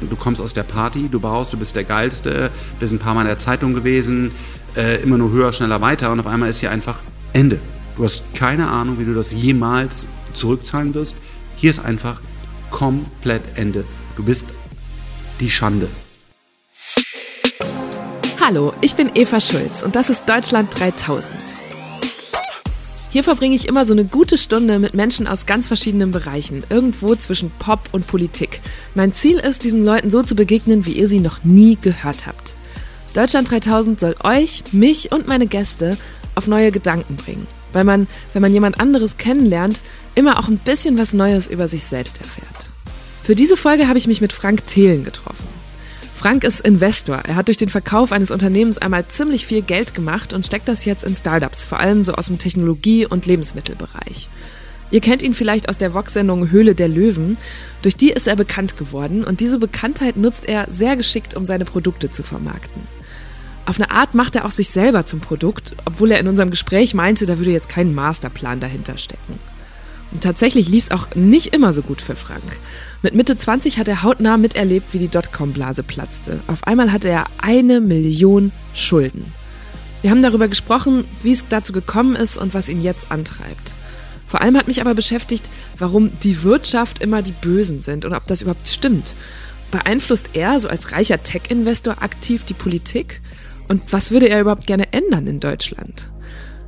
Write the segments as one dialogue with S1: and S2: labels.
S1: Du kommst aus der Party, du baust, du bist der Geilste, bist ein paar Mal in der Zeitung gewesen, äh, immer nur höher, schneller, weiter und auf einmal ist hier einfach Ende. Du hast keine Ahnung, wie du das jemals zurückzahlen wirst. Hier ist einfach komplett Ende. Du bist die Schande.
S2: Hallo, ich bin Eva Schulz und das ist Deutschland 3000. Hier verbringe ich immer so eine gute Stunde mit Menschen aus ganz verschiedenen Bereichen, irgendwo zwischen Pop und Politik. Mein Ziel ist, diesen Leuten so zu begegnen, wie ihr sie noch nie gehört habt. Deutschland 3000 soll euch, mich und meine Gäste auf neue Gedanken bringen, weil man, wenn man jemand anderes kennenlernt, immer auch ein bisschen was Neues über sich selbst erfährt. Für diese Folge habe ich mich mit Frank Thelen getroffen. Frank ist Investor. Er hat durch den Verkauf eines Unternehmens einmal ziemlich viel Geld gemacht und steckt das jetzt in Startups, vor allem so aus dem Technologie- und Lebensmittelbereich. Ihr kennt ihn vielleicht aus der Vox-Sendung Höhle der Löwen. Durch die ist er bekannt geworden und diese Bekanntheit nutzt er sehr geschickt, um seine Produkte zu vermarkten. Auf eine Art macht er auch sich selber zum Produkt, obwohl er in unserem Gespräch meinte, da würde jetzt kein Masterplan dahinter stecken. Und tatsächlich lief es auch nicht immer so gut für Frank. Mit Mitte 20 hat er hautnah miterlebt, wie die Dotcom-Blase platzte. Auf einmal hatte er eine Million Schulden. Wir haben darüber gesprochen, wie es dazu gekommen ist und was ihn jetzt antreibt. Vor allem hat mich aber beschäftigt, warum die Wirtschaft immer die Bösen sind und ob das überhaupt stimmt. Beeinflusst er, so als reicher Tech-Investor, aktiv die Politik? Und was würde er überhaupt gerne ändern in Deutschland?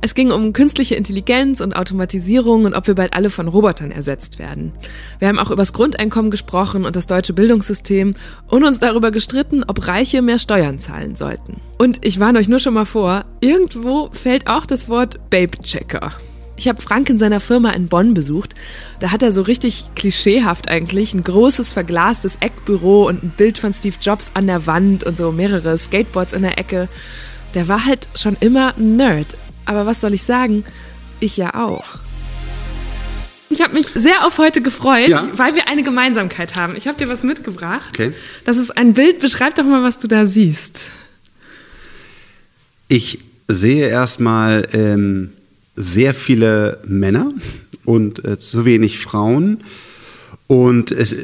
S2: Es ging um künstliche Intelligenz und Automatisierung und ob wir bald alle von Robotern ersetzt werden. Wir haben auch über das Grundeinkommen gesprochen und das deutsche Bildungssystem und uns darüber gestritten, ob Reiche mehr Steuern zahlen sollten. Und ich warne euch nur schon mal vor, irgendwo fällt auch das Wort Babe-Checker. Ich habe Frank in seiner Firma in Bonn besucht. Da hat er so richtig klischeehaft eigentlich ein großes verglastes Eckbüro und ein Bild von Steve Jobs an der Wand und so mehrere Skateboards in der Ecke. Der war halt schon immer ein Nerd, aber was soll ich sagen? Ich ja auch. Ich habe mich sehr auf heute gefreut, ja. weil wir eine Gemeinsamkeit haben. Ich habe dir was mitgebracht. Okay. Das ist ein Bild. Beschreib doch mal, was du da siehst.
S1: Ich sehe erstmal ähm, sehr viele Männer und äh, zu wenig Frauen. Und es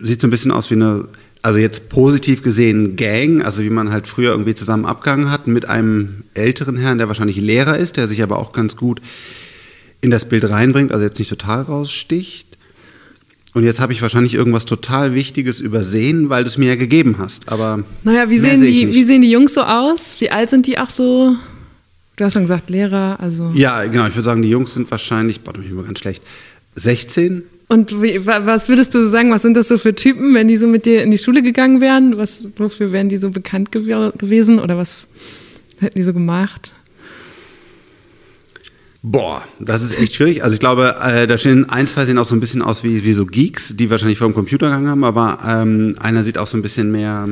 S1: sieht so ein bisschen aus wie eine also jetzt positiv gesehen Gang, also wie man halt früher irgendwie zusammen abgegangen hat, mit einem älteren Herrn, der wahrscheinlich Lehrer ist, der sich aber auch ganz gut in das Bild reinbringt, also jetzt nicht total raussticht. Und jetzt habe ich wahrscheinlich irgendwas total Wichtiges übersehen, weil du es mir ja gegeben hast. Aber
S2: naja, wie sehen, die, wie sehen die Jungs so aus? Wie alt sind die auch so? Du hast schon gesagt, Lehrer, also.
S1: Ja, genau, ich würde sagen, die Jungs sind wahrscheinlich, boah, da bin ich immer ganz schlecht, 16,
S2: und wie, was würdest du sagen, was sind das so für Typen, wenn die so mit dir in die Schule gegangen wären? Was, wofür wären die so bekannt gew gewesen oder was hätten die so gemacht?
S1: Boah, das ist echt schwierig. Also ich glaube, äh, da stehen ein, zwei sehen auch so ein bisschen aus wie, wie so Geeks, die wahrscheinlich vor dem Computer gegangen haben, aber ähm, einer sieht auch so ein bisschen mehr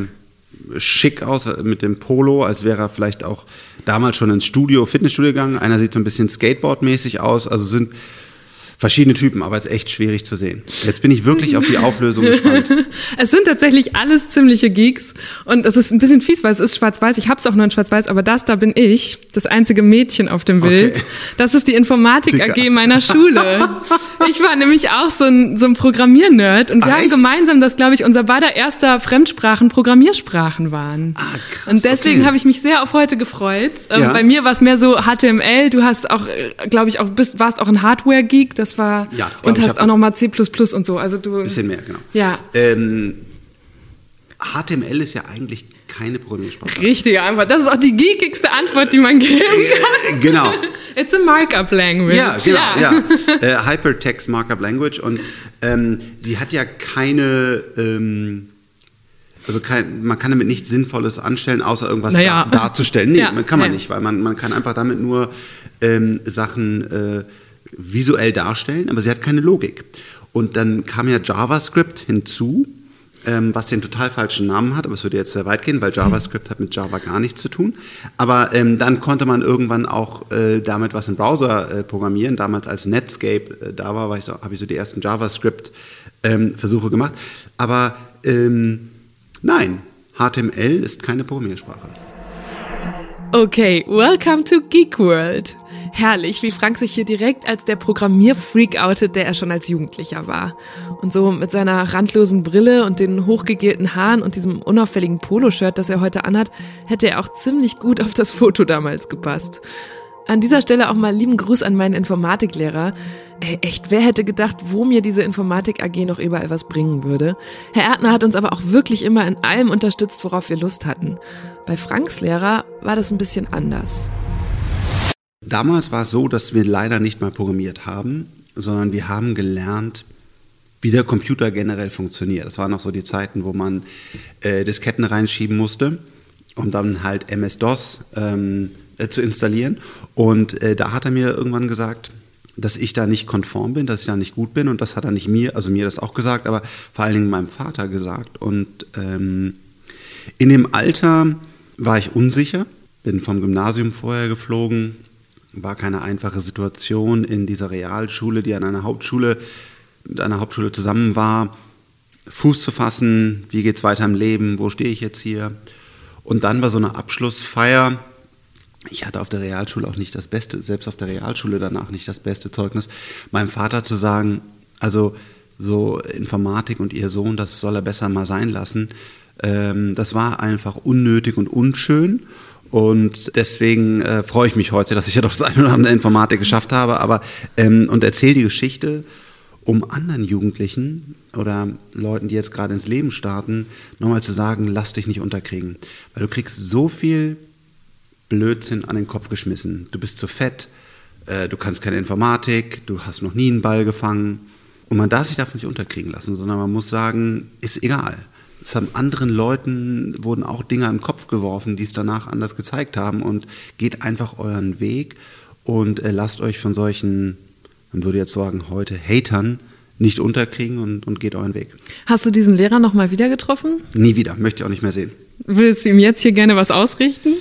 S1: schick aus äh, mit dem Polo, als wäre er vielleicht auch damals schon ins Studio, Fitnessstudio gegangen. Einer sieht so ein bisschen Skateboard-mäßig aus. Also sind verschiedene Typen, aber es ist echt schwierig zu sehen. Jetzt bin ich wirklich auf die Auflösung gespannt.
S2: es sind tatsächlich alles ziemliche Geeks und es ist ein bisschen fies, weil es ist schwarz-weiß. Ich habe es auch nur in schwarz-weiß, aber das da bin ich, das einzige Mädchen auf dem Bild. Okay. Das ist die Informatik. AG meiner Schule. ich war nämlich auch so ein, so ein Programmiernerd und wir Ach, haben echt? gemeinsam, dass glaube ich unser beider erster Fremdsprachen Programmiersprachen waren. Ah, krass, und deswegen okay. habe ich mich sehr auf heute gefreut. Ähm, ja. Bei mir war es mehr so HTML. Du hast auch, äh, glaube ich, auch bist, warst auch ein Hardware-Geek. Das das war. Ja, und hast auch nochmal C und so. Also du.
S1: Bisschen mehr, genau. Ja. Ähm, HTML ist ja eigentlich keine Programmiersprache.
S2: Richtige Antwort. Das ist auch die geekigste Antwort, die man geben kann.
S1: Äh, genau.
S2: It's a Markup Language.
S1: Ja, genau. Ja. ja. Äh, Hypertext Markup Language. Und ähm, die hat ja keine. Ähm, also kein, man kann damit nichts Sinnvolles anstellen, außer irgendwas naja. dar darzustellen. Nee, ja. kann man ja. nicht, weil man, man kann einfach damit nur ähm, Sachen äh, visuell darstellen, aber sie hat keine Logik. Und dann kam ja JavaScript hinzu, ähm, was den total falschen Namen hat, aber es würde jetzt sehr weit gehen, weil JavaScript hat mit Java gar nichts zu tun. Aber ähm, dann konnte man irgendwann auch äh, damit was im Browser äh, programmieren. Damals als Netscape äh, da war, war so, habe ich so die ersten JavaScript-Versuche ähm, gemacht. Aber ähm, nein, HTML ist keine Programmiersprache.
S2: Okay, welcome to Geek World. Herrlich, wie Frank sich hier direkt als der Programmierfreak outet, der er schon als Jugendlicher war. Und so mit seiner randlosen Brille und den hochgegelten Haaren und diesem unauffälligen Poloshirt, das er heute anhat, hätte er auch ziemlich gut auf das Foto damals gepasst. An dieser Stelle auch mal lieben Gruß an meinen Informatiklehrer. Ey, echt, wer hätte gedacht, wo mir diese Informatik AG noch überall was bringen würde? Herr Erdner hat uns aber auch wirklich immer in allem unterstützt, worauf wir Lust hatten. Bei Franks Lehrer war das ein bisschen anders.
S1: Damals war es so, dass wir leider nicht mal programmiert haben, sondern wir haben gelernt, wie der Computer generell funktioniert. Das waren noch so die Zeiten, wo man äh, Disketten reinschieben musste und dann halt MS-DOS ähm, äh, zu installieren. Und äh, da hat er mir irgendwann gesagt, dass ich da nicht konform bin, dass ich da nicht gut bin. Und das hat er nicht mir, also mir das auch gesagt, aber vor allen Dingen meinem Vater gesagt. Und ähm, in dem Alter war ich unsicher, bin vom Gymnasium vorher geflogen, war keine einfache Situation in dieser Realschule, die an einer Hauptschule, mit einer Hauptschule zusammen war, Fuß zu fassen, wie geht es weiter im Leben, wo stehe ich jetzt hier? Und dann war so eine Abschlussfeier. Ich hatte auf der Realschule auch nicht das Beste, selbst auf der Realschule danach nicht das beste Zeugnis. Meinem Vater zu sagen, also so Informatik und ihr Sohn, das soll er besser mal sein lassen, ähm, das war einfach unnötig und unschön. Und deswegen äh, freue ich mich heute, dass ich ja doch das eine oder andere Informatik geschafft habe. Aber ähm, und erzähle die Geschichte, um anderen Jugendlichen oder Leuten, die jetzt gerade ins Leben starten, nochmal zu sagen, lass dich nicht unterkriegen. Weil du kriegst so viel Blödsinn an den Kopf geschmissen. Du bist zu fett, äh, du kannst keine Informatik, du hast noch nie einen Ball gefangen. Und man darf sich davon nicht unterkriegen lassen, sondern man muss sagen, ist egal. Es haben anderen Leuten, wurden auch Dinge an den Kopf geworfen, die es danach anders gezeigt haben und geht einfach euren Weg und äh, lasst euch von solchen, man würde jetzt sagen heute, Hatern nicht unterkriegen und, und geht euren Weg.
S2: Hast du diesen Lehrer nochmal wieder getroffen?
S1: Nie wieder, möchte ich auch nicht mehr sehen.
S2: Willst du ihm jetzt hier gerne was ausrichten?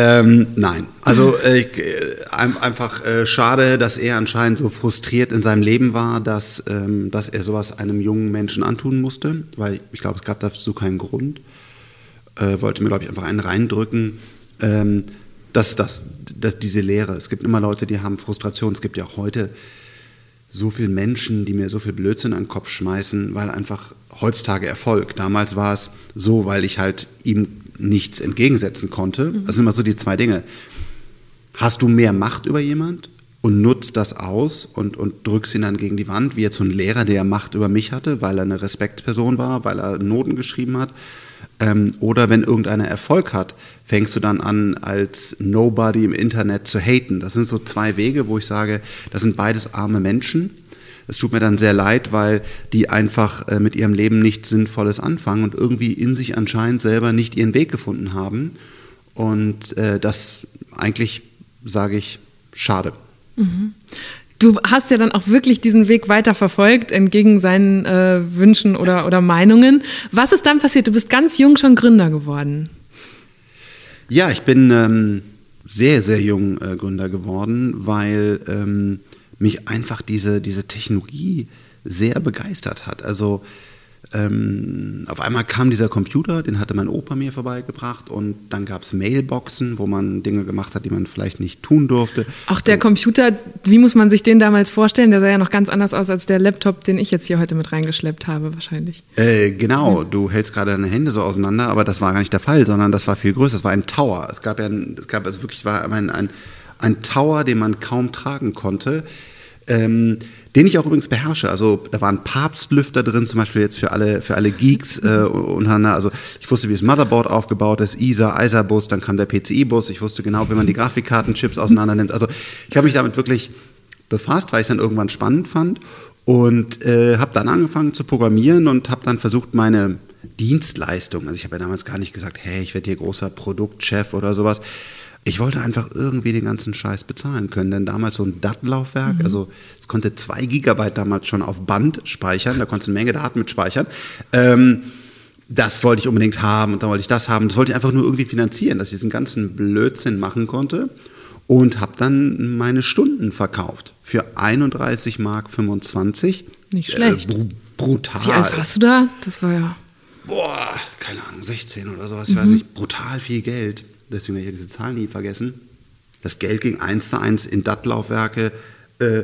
S1: Ähm, nein, also äh, äh, einfach äh, schade, dass er anscheinend so frustriert in seinem Leben war, dass, ähm, dass er sowas einem jungen Menschen antun musste, weil ich glaube, es gab dazu keinen Grund. Äh, wollte mir, glaube ich, einfach einen reindrücken. Ähm, dass, dass, dass diese Lehre, es gibt immer Leute, die haben Frustration. Es gibt ja auch heute so viele Menschen, die mir so viel Blödsinn an den Kopf schmeißen, weil einfach heutzutage Erfolg. Damals war es so, weil ich halt ihm nichts entgegensetzen konnte. Das sind immer so die zwei Dinge. Hast du mehr Macht über jemand und nutzt das aus und, und drückst ihn dann gegen die Wand, wie jetzt so ein Lehrer, der Macht über mich hatte, weil er eine Respektsperson war, weil er Noten geschrieben hat. Ähm, oder wenn irgendeiner Erfolg hat, fängst du dann an, als Nobody im Internet zu haten. Das sind so zwei Wege, wo ich sage, das sind beides arme Menschen es tut mir dann sehr leid, weil die einfach äh, mit ihrem Leben nichts Sinnvolles anfangen und irgendwie in sich anscheinend selber nicht ihren Weg gefunden haben. Und äh, das eigentlich, sage ich, schade.
S2: Mhm. Du hast ja dann auch wirklich diesen Weg weiter verfolgt, entgegen seinen äh, Wünschen oder, oder Meinungen. Was ist dann passiert? Du bist ganz jung schon Gründer geworden.
S1: Ja, ich bin ähm, sehr, sehr jung äh, Gründer geworden, weil ähm, mich einfach diese, diese Technologie sehr begeistert hat. Also ähm, auf einmal kam dieser Computer, den hatte mein Opa mir vorbeigebracht und dann gab es Mailboxen, wo man Dinge gemacht hat, die man vielleicht nicht tun durfte.
S2: Auch der Computer, wie muss man sich den damals vorstellen? Der sah ja noch ganz anders aus als der Laptop, den ich jetzt hier heute mit reingeschleppt habe, wahrscheinlich.
S1: Äh, genau, mhm. du hältst gerade deine Hände so auseinander, aber das war gar nicht der Fall, sondern das war viel größer. Das war ein Tower. Es gab ja, ein, es gab also wirklich war ein, ein, ein Tower, den man kaum tragen konnte ähm, den ich auch übrigens beherrsche. Also da waren Papstlüfter drin, zum Beispiel jetzt für alle, für alle Geeks äh, untereinander. Also ich wusste, wie das Motherboard aufgebaut ist, ISA, ISA-Bus, dann kam der PCI-Bus. Ich wusste genau, wie man die Grafikkartenchips auseinander nimmt. Also ich habe mich damit wirklich befasst, weil ich es dann irgendwann spannend fand und äh, habe dann angefangen zu programmieren und habe dann versucht, meine Dienstleistung, also ich habe ja damals gar nicht gesagt, hey, ich werde hier großer Produktchef oder sowas, ich wollte einfach irgendwie den ganzen Scheiß bezahlen können, denn damals so ein DAT-Laufwerk, mhm. also es konnte zwei Gigabyte damals schon auf Band speichern, da konntest du eine Menge Daten mit speichern. Ähm, das wollte ich unbedingt haben und dann wollte ich das haben. Das wollte ich einfach nur irgendwie finanzieren, dass ich diesen ganzen Blödsinn machen konnte und habe dann meine Stunden verkauft für 31 Mark 25.
S2: Nicht schlecht. Äh, br
S1: brutal.
S2: Wie alt warst du da? Das war ja.
S1: Boah, keine Ahnung, 16 oder sowas, ich mhm. weiß nicht, brutal viel Geld. Deswegen werde ich diese Zahlen nie vergessen. Das Geld ging eins zu eins in DAT-Laufwerke, äh,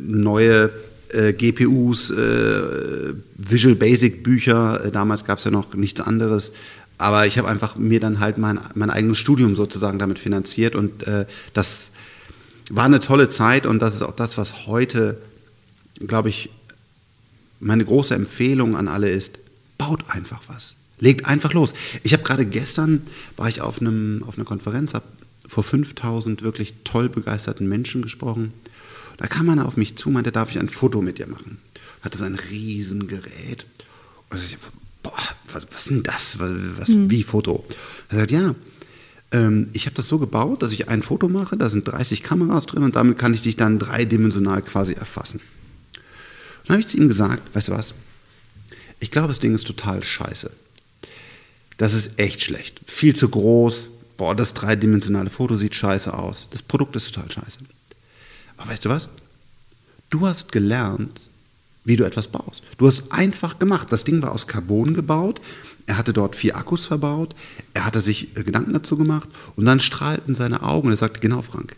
S1: neue äh, GPUs, äh, Visual Basic Bücher. Äh, damals gab es ja noch nichts anderes. Aber ich habe einfach mir dann halt mein, mein eigenes Studium sozusagen damit finanziert und äh, das war eine tolle Zeit und das ist auch das, was heute, glaube ich, meine große Empfehlung an alle ist, baut einfach was. Legt einfach los. Ich habe gerade gestern, war ich auf, einem, auf einer Konferenz, habe vor 5000 wirklich toll begeisterten Menschen gesprochen. Da kam einer auf mich zu, meinte, darf ich ein Foto mit dir machen? Hatte so ein Riesengerät. Und ich, boah, was, was ist denn das? Was, mhm. Wie Foto? Er sagt, ja, ähm, ich habe das so gebaut, dass ich ein Foto mache, da sind 30 Kameras drin und damit kann ich dich dann dreidimensional quasi erfassen. dann habe ich zu ihm gesagt, weißt du was? Ich glaube, das Ding ist total scheiße. Das ist echt schlecht. Viel zu groß. Boah, das dreidimensionale Foto sieht scheiße aus. Das Produkt ist total scheiße. Aber weißt du was? Du hast gelernt, wie du etwas baust. Du hast einfach gemacht. Das Ding war aus Carbon gebaut. Er hatte dort vier Akkus verbaut. Er hatte sich äh, Gedanken dazu gemacht. Und dann strahlten seine Augen und er sagte, genau, Frank,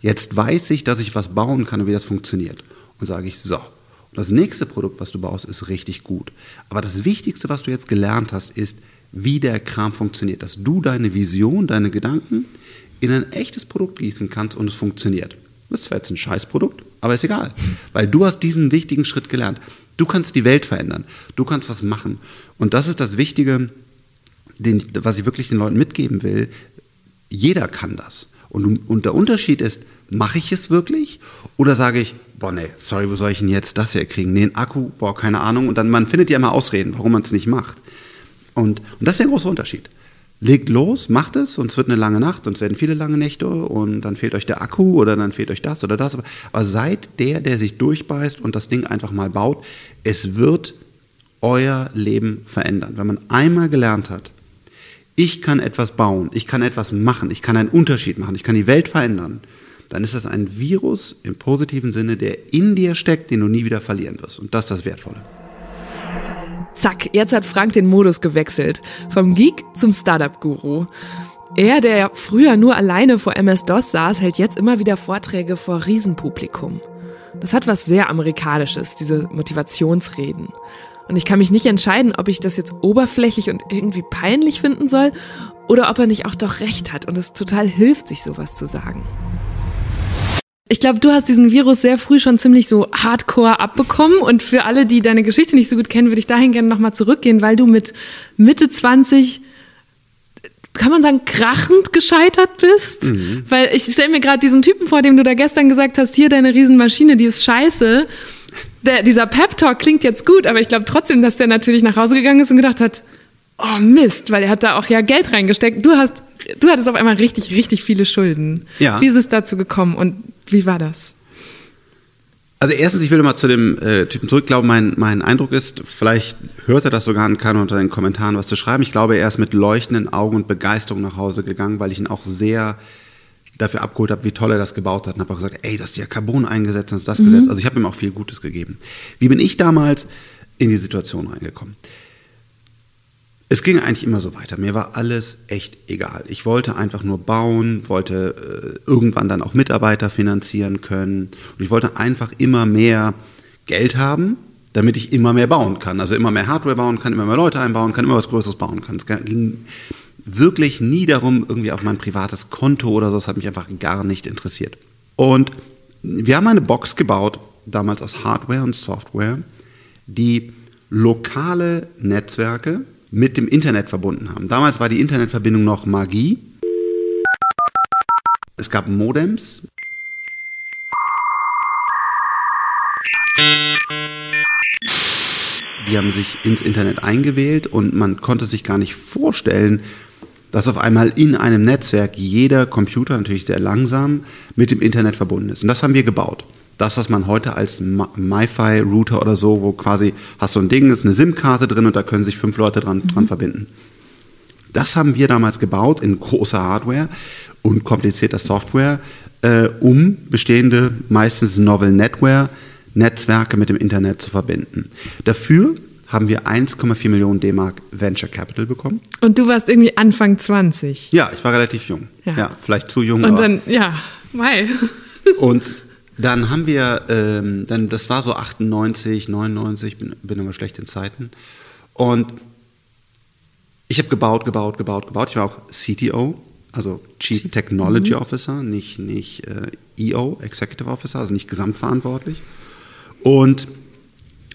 S1: jetzt weiß ich, dass ich was bauen kann und wie das funktioniert. Und sage ich, so. Und das nächste Produkt, was du baust, ist richtig gut. Aber das Wichtigste, was du jetzt gelernt hast, ist, wie der Kram funktioniert. Dass du deine Vision, deine Gedanken in ein echtes Produkt gießen kannst und es funktioniert. Das ist zwar jetzt ein Scheißprodukt, aber ist egal. Weil du hast diesen wichtigen Schritt gelernt. Du kannst die Welt verändern. Du kannst was machen. Und das ist das Wichtige, den, was ich wirklich den Leuten mitgeben will. Jeder kann das. Und, und der Unterschied ist, mache ich es wirklich? Oder sage ich, boah, nee, sorry, wo soll ich denn jetzt das herkriegen? Nee, ein Akku, boah, keine Ahnung. Und dann, man findet ja immer Ausreden, warum man es nicht macht. Und, und das ist der große Unterschied. Legt los, macht es und es wird eine lange Nacht und es werden viele lange Nächte und dann fehlt euch der Akku oder dann fehlt euch das oder das. Aber seid der, der sich durchbeißt und das Ding einfach mal baut. Es wird euer Leben verändern. Wenn man einmal gelernt hat, ich kann etwas bauen, ich kann etwas machen, ich kann einen Unterschied machen, ich kann die Welt verändern, dann ist das ein Virus im positiven Sinne, der in dir steckt, den du nie wieder verlieren wirst. Und das ist das Wertvolle.
S2: Zack, jetzt hat Frank den Modus gewechselt. Vom Geek zum Startup-Guru. Er, der früher nur alleine vor MS-DOS saß, hält jetzt immer wieder Vorträge vor Riesenpublikum. Das hat was sehr Amerikanisches, diese Motivationsreden. Und ich kann mich nicht entscheiden, ob ich das jetzt oberflächlich und irgendwie peinlich finden soll oder ob er nicht auch doch recht hat und es total hilft, sich sowas zu sagen. Ich glaube, du hast diesen Virus sehr früh schon ziemlich so hardcore abbekommen. Und für alle, die deine Geschichte nicht so gut kennen, würde ich dahin gerne nochmal zurückgehen, weil du mit Mitte 20 kann man sagen, krachend gescheitert bist? Mhm. Weil ich stelle mir gerade diesen Typen vor, dem du da gestern gesagt hast, hier deine Riesenmaschine, die ist scheiße. Der, dieser Pep-Talk klingt jetzt gut, aber ich glaube trotzdem, dass der natürlich nach Hause gegangen ist und gedacht hat, oh Mist, weil er hat da auch ja Geld reingesteckt. Du hast, du hattest auf einmal richtig, richtig viele Schulden. Ja. Wie ist es dazu gekommen und wie war das?
S1: Also erstens, ich will mal zu dem äh, Typen zurück. Ich glaube, mein, mein Eindruck ist, vielleicht hört er das sogar und kann unter den Kommentaren was zu schreiben. Ich glaube, er ist mit leuchtenden Augen und Begeisterung nach Hause gegangen, weil ich ihn auch sehr dafür abgeholt habe, wie toll er das gebaut hat. Und habe auch gesagt, ey, das ist ja Carbon eingesetzt, das ist das mhm. Gesetz. Also ich habe ihm auch viel Gutes gegeben. Wie bin ich damals in die Situation reingekommen? Es ging eigentlich immer so weiter. Mir war alles echt egal. Ich wollte einfach nur bauen, wollte äh, irgendwann dann auch Mitarbeiter finanzieren können. Und ich wollte einfach immer mehr Geld haben, damit ich immer mehr bauen kann. Also immer mehr Hardware bauen kann, immer mehr Leute einbauen kann, immer was Größeres bauen kann. Es ging wirklich nie darum, irgendwie auf mein privates Konto oder so. Das hat mich einfach gar nicht interessiert. Und wir haben eine Box gebaut, damals aus Hardware und Software, die lokale Netzwerke mit dem Internet verbunden haben. Damals war die Internetverbindung noch Magie. Es gab Modems. Die haben sich ins Internet eingewählt und man konnte sich gar nicht vorstellen, dass auf einmal in einem Netzwerk jeder Computer, natürlich sehr langsam, mit dem Internet verbunden ist. Und das haben wir gebaut das, was man heute als MiFi-Router oder so, wo quasi hast du ein Ding, ist eine SIM-Karte drin und da können sich fünf Leute dran, mhm. dran verbinden. Das haben wir damals gebaut in großer Hardware und komplizierter Software, äh, um bestehende, meistens Novel Netware, Netzwerke mit dem Internet zu verbinden. Dafür haben wir 1,4 Millionen D-Mark Venture Capital bekommen.
S2: Und du warst irgendwie Anfang 20.
S1: Ja, ich war relativ jung. Ja, ja vielleicht zu jung.
S2: Und dann, ja, Mai.
S1: Und dann haben wir, ähm, dann, das war so 98, 99, bin, bin immer schlecht in Zeiten. Und ich habe gebaut, gebaut, gebaut, gebaut. Ich war auch CTO, also Chief Technology mhm. Officer, nicht, nicht äh, EO, Executive Officer, also nicht gesamtverantwortlich. Und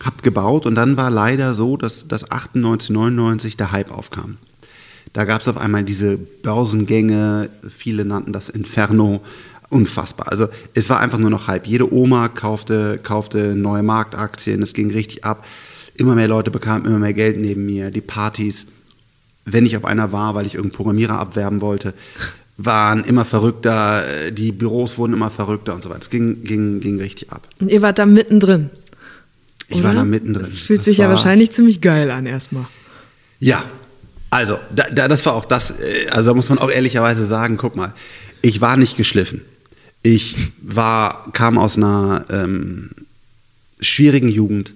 S1: habe gebaut und dann war leider so, dass, dass 98, 99 der Hype aufkam. Da gab es auf einmal diese Börsengänge, viele nannten das Inferno, unfassbar. Also es war einfach nur noch Hype. Jede Oma kaufte, kaufte neue Marktaktien, es ging richtig ab. Immer mehr Leute bekamen immer mehr Geld neben mir, die Partys. Wenn ich auf einer war, weil ich irgendeinen Programmierer abwerben wollte, waren immer verrückter, die Büros wurden immer verrückter und so weiter. Es ging, ging, ging richtig ab.
S2: Und ihr wart da mittendrin?
S1: Ich Oder? war da mittendrin.
S2: Das fühlt das sich ja wahrscheinlich ziemlich geil an erstmal.
S1: Ja, also da, da, das war auch das, äh, also da muss man auch ehrlicherweise sagen, guck mal, ich war nicht geschliffen. Ich war, kam aus einer ähm, schwierigen Jugend,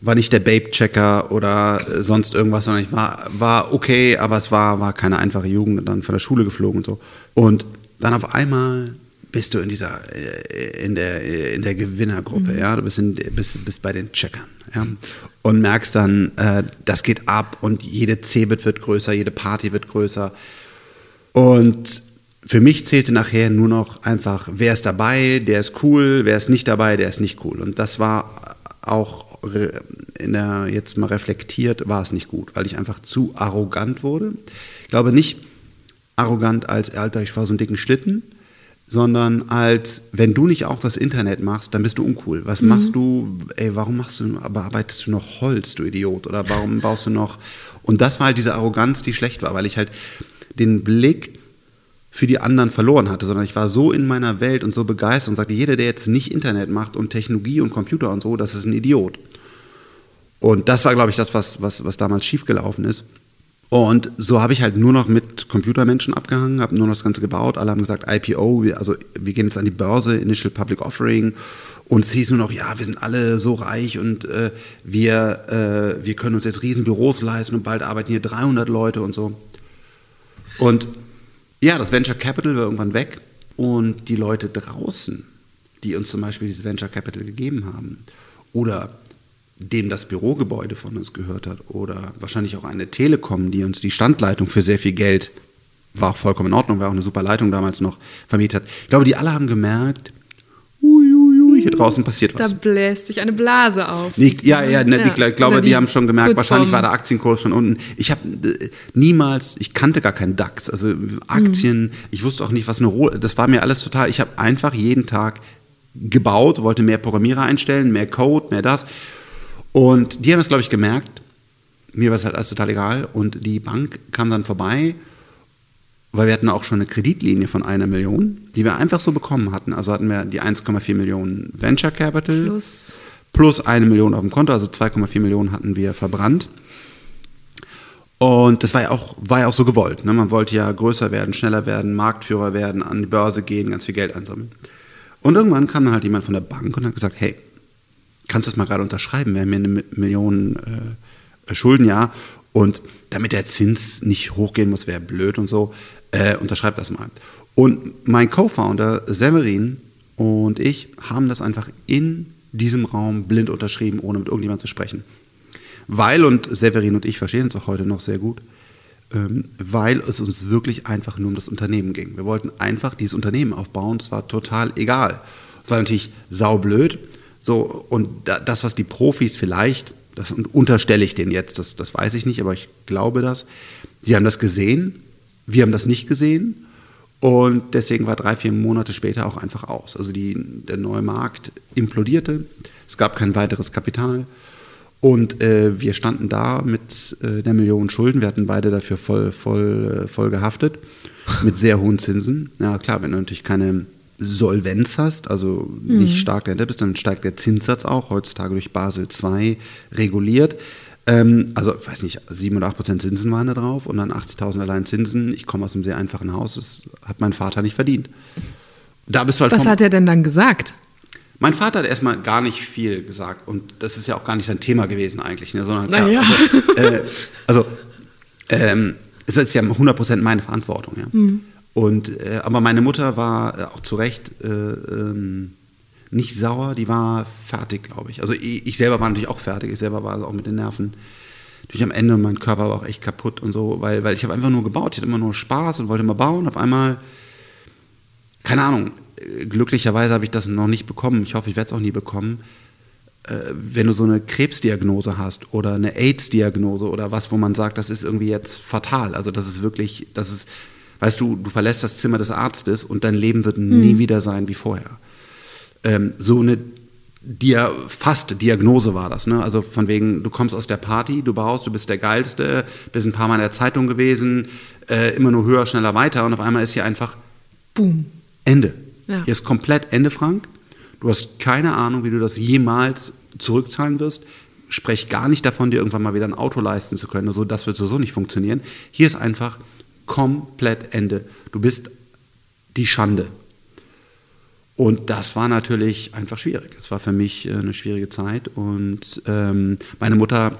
S1: war nicht der Babe-Checker oder äh, sonst irgendwas, sondern ich war, war okay, aber es war, war keine einfache Jugend und dann von der Schule geflogen und so. Und dann auf einmal bist du in dieser, äh, in der, in der Gewinnergruppe, mhm. ja, du bist, in, bist, bist bei den Checkern, ja, und merkst dann, äh, das geht ab und jede Cebit wird größer, jede Party wird größer und für mich zählte nachher nur noch einfach, wer ist dabei, der ist cool, wer ist nicht dabei, der ist nicht cool und das war auch in der, jetzt mal reflektiert, war es nicht gut, weil ich einfach zu arrogant wurde. Ich glaube nicht arrogant als, Alter, ich fahre so einen dicken Schlitten, sondern als, wenn du nicht auch das Internet machst, dann bist du uncool. Was mhm. machst du, ey, warum machst du, bearbeitest du noch Holz, du Idiot? Oder warum baust du noch, und das war halt diese Arroganz, die schlecht war, weil ich halt den Blick für die anderen verloren hatte, sondern ich war so in meiner Welt und so begeistert und sagte, jeder, der jetzt nicht Internet macht und Technologie und Computer und so, das ist ein Idiot. Und das war, glaube ich, das, was, was, was damals schiefgelaufen ist. Und so habe ich halt nur noch mit Computermenschen abgehangen, habe nur noch das Ganze gebaut. Alle haben gesagt IPO, also wir gehen jetzt an die Börse, Initial Public Offering. Und es hieß nur noch, ja, wir sind alle so reich und äh, wir, äh, wir können uns jetzt riesen Büros leisten und bald arbeiten hier 300 Leute und so. Und ja, das Venture Capital war irgendwann weg und die Leute draußen, die uns zum Beispiel dieses Venture Capital gegeben haben oder dem das Bürogebäude von uns gehört hat oder wahrscheinlich auch eine Telekom, die uns die Standleitung für sehr viel Geld, war auch vollkommen in Ordnung, war auch eine super Leitung damals noch vermietet hat. Ich glaube, die alle haben gemerkt, uiuiui, hier draußen passiert was.
S2: Da bläst sich eine Blase auf.
S1: Nee, ja, ja, ne, ja, ich glaube, die, die, haben schon gemerkt, wahrscheinlich war der Aktienkurs schon unten. Ich habe äh, niemals, ich kannte gar keinen DAX, also Aktien, mhm. ich wusste auch nicht, was eine Roh, das war mir alles total, ich habe einfach jeden Tag gebaut, wollte mehr Programmierer einstellen, mehr Code, mehr das und die haben es, glaube ich, gemerkt. Mir war es halt alles total egal. Und die Bank kam dann vorbei, weil wir hatten auch schon eine Kreditlinie von einer Million, die wir einfach so bekommen hatten. Also hatten wir die 1,4 Millionen Venture Capital plus. plus eine Million auf dem Konto, also 2,4 Millionen hatten wir verbrannt. Und das war ja auch, war ja auch so gewollt. Ne? Man wollte ja größer werden, schneller werden, Marktführer werden, an die Börse gehen, ganz viel Geld einsammeln. Und irgendwann kam dann halt jemand von der Bank und hat gesagt, hey, kannst du das mal gerade unterschreiben? Wir haben hier eine Million äh, Schulden, ja. Und damit der Zins nicht hochgehen muss, wäre blöd und so, äh, unterschreib das mal. Und mein Co-Founder Severin und ich haben das einfach in diesem Raum blind unterschrieben, ohne mit irgendjemandem zu sprechen. Weil, und Severin und ich verstehen uns auch heute noch sehr gut, ähm, weil es uns wirklich einfach nur um das Unternehmen ging. Wir wollten einfach dieses Unternehmen aufbauen, das war total egal. Es war natürlich saublöd, so, und das, was die Profis vielleicht, das unterstelle ich denen jetzt, das, das weiß ich nicht, aber ich glaube das, die haben das gesehen, wir haben das nicht gesehen und deswegen war drei, vier Monate später auch einfach aus. Also die, der neue Markt implodierte, es gab kein weiteres Kapital und äh, wir standen da mit äh, der Million Schulden, wir hatten beide dafür voll, voll, äh, voll gehaftet, mit sehr hohen Zinsen. Ja klar, wenn du natürlich keine Solvenz hast, also nicht mhm. stark dahinter bist, dann steigt der Zinssatz auch, heutzutage durch Basel II reguliert. Ähm, also, weiß nicht, 7 oder 8 Prozent Zinsen waren da drauf und dann 80.000 allein Zinsen. Ich komme aus einem sehr einfachen Haus, das hat mein Vater nicht verdient.
S2: Da bist du halt Was hat er denn dann gesagt?
S1: Mein Vater hat erstmal gar nicht viel gesagt und das ist ja auch gar nicht sein Thema gewesen eigentlich, ne, sondern
S2: klar, naja.
S1: also, äh, also ähm, es ist ja 100% meine Verantwortung. Ja. Mhm. Und, äh, aber meine Mutter war äh, auch zu Recht äh, ähm, nicht sauer, die war fertig, glaube ich. Also ich, ich, selber war natürlich auch fertig, ich selber war auch mit den Nerven durch am Ende, mein Körper war auch echt kaputt und so, weil, weil ich habe einfach nur gebaut, ich hatte immer nur Spaß und wollte immer bauen. Auf einmal, keine Ahnung, glücklicherweise habe ich das noch nicht bekommen, ich hoffe, ich werde es auch nie bekommen. Äh, wenn du so eine Krebsdiagnose hast oder eine AIDS-Diagnose oder was, wo man sagt, das ist irgendwie jetzt fatal, also das ist wirklich, das ist Weißt du, du verlässt das Zimmer des Arztes und dein Leben wird mhm. nie wieder sein wie vorher. Ähm, so eine Dia fast Diagnose war das. Ne? Also von wegen, du kommst aus der Party, du baust, du bist der Geilste, bist ein paar Mal in der Zeitung gewesen, äh, immer nur höher, schneller, weiter und auf einmal ist hier einfach
S2: Boom.
S1: Ende. Ja. Hier ist komplett Ende, Frank. Du hast keine Ahnung, wie du das jemals zurückzahlen wirst. Sprech gar nicht davon, dir irgendwann mal wieder ein Auto leisten zu können. Also das wird sowieso nicht funktionieren. Hier ist einfach komplett Ende. Du bist die Schande. Und das war natürlich einfach schwierig. Es war für mich äh, eine schwierige Zeit. Und ähm, meine Mutter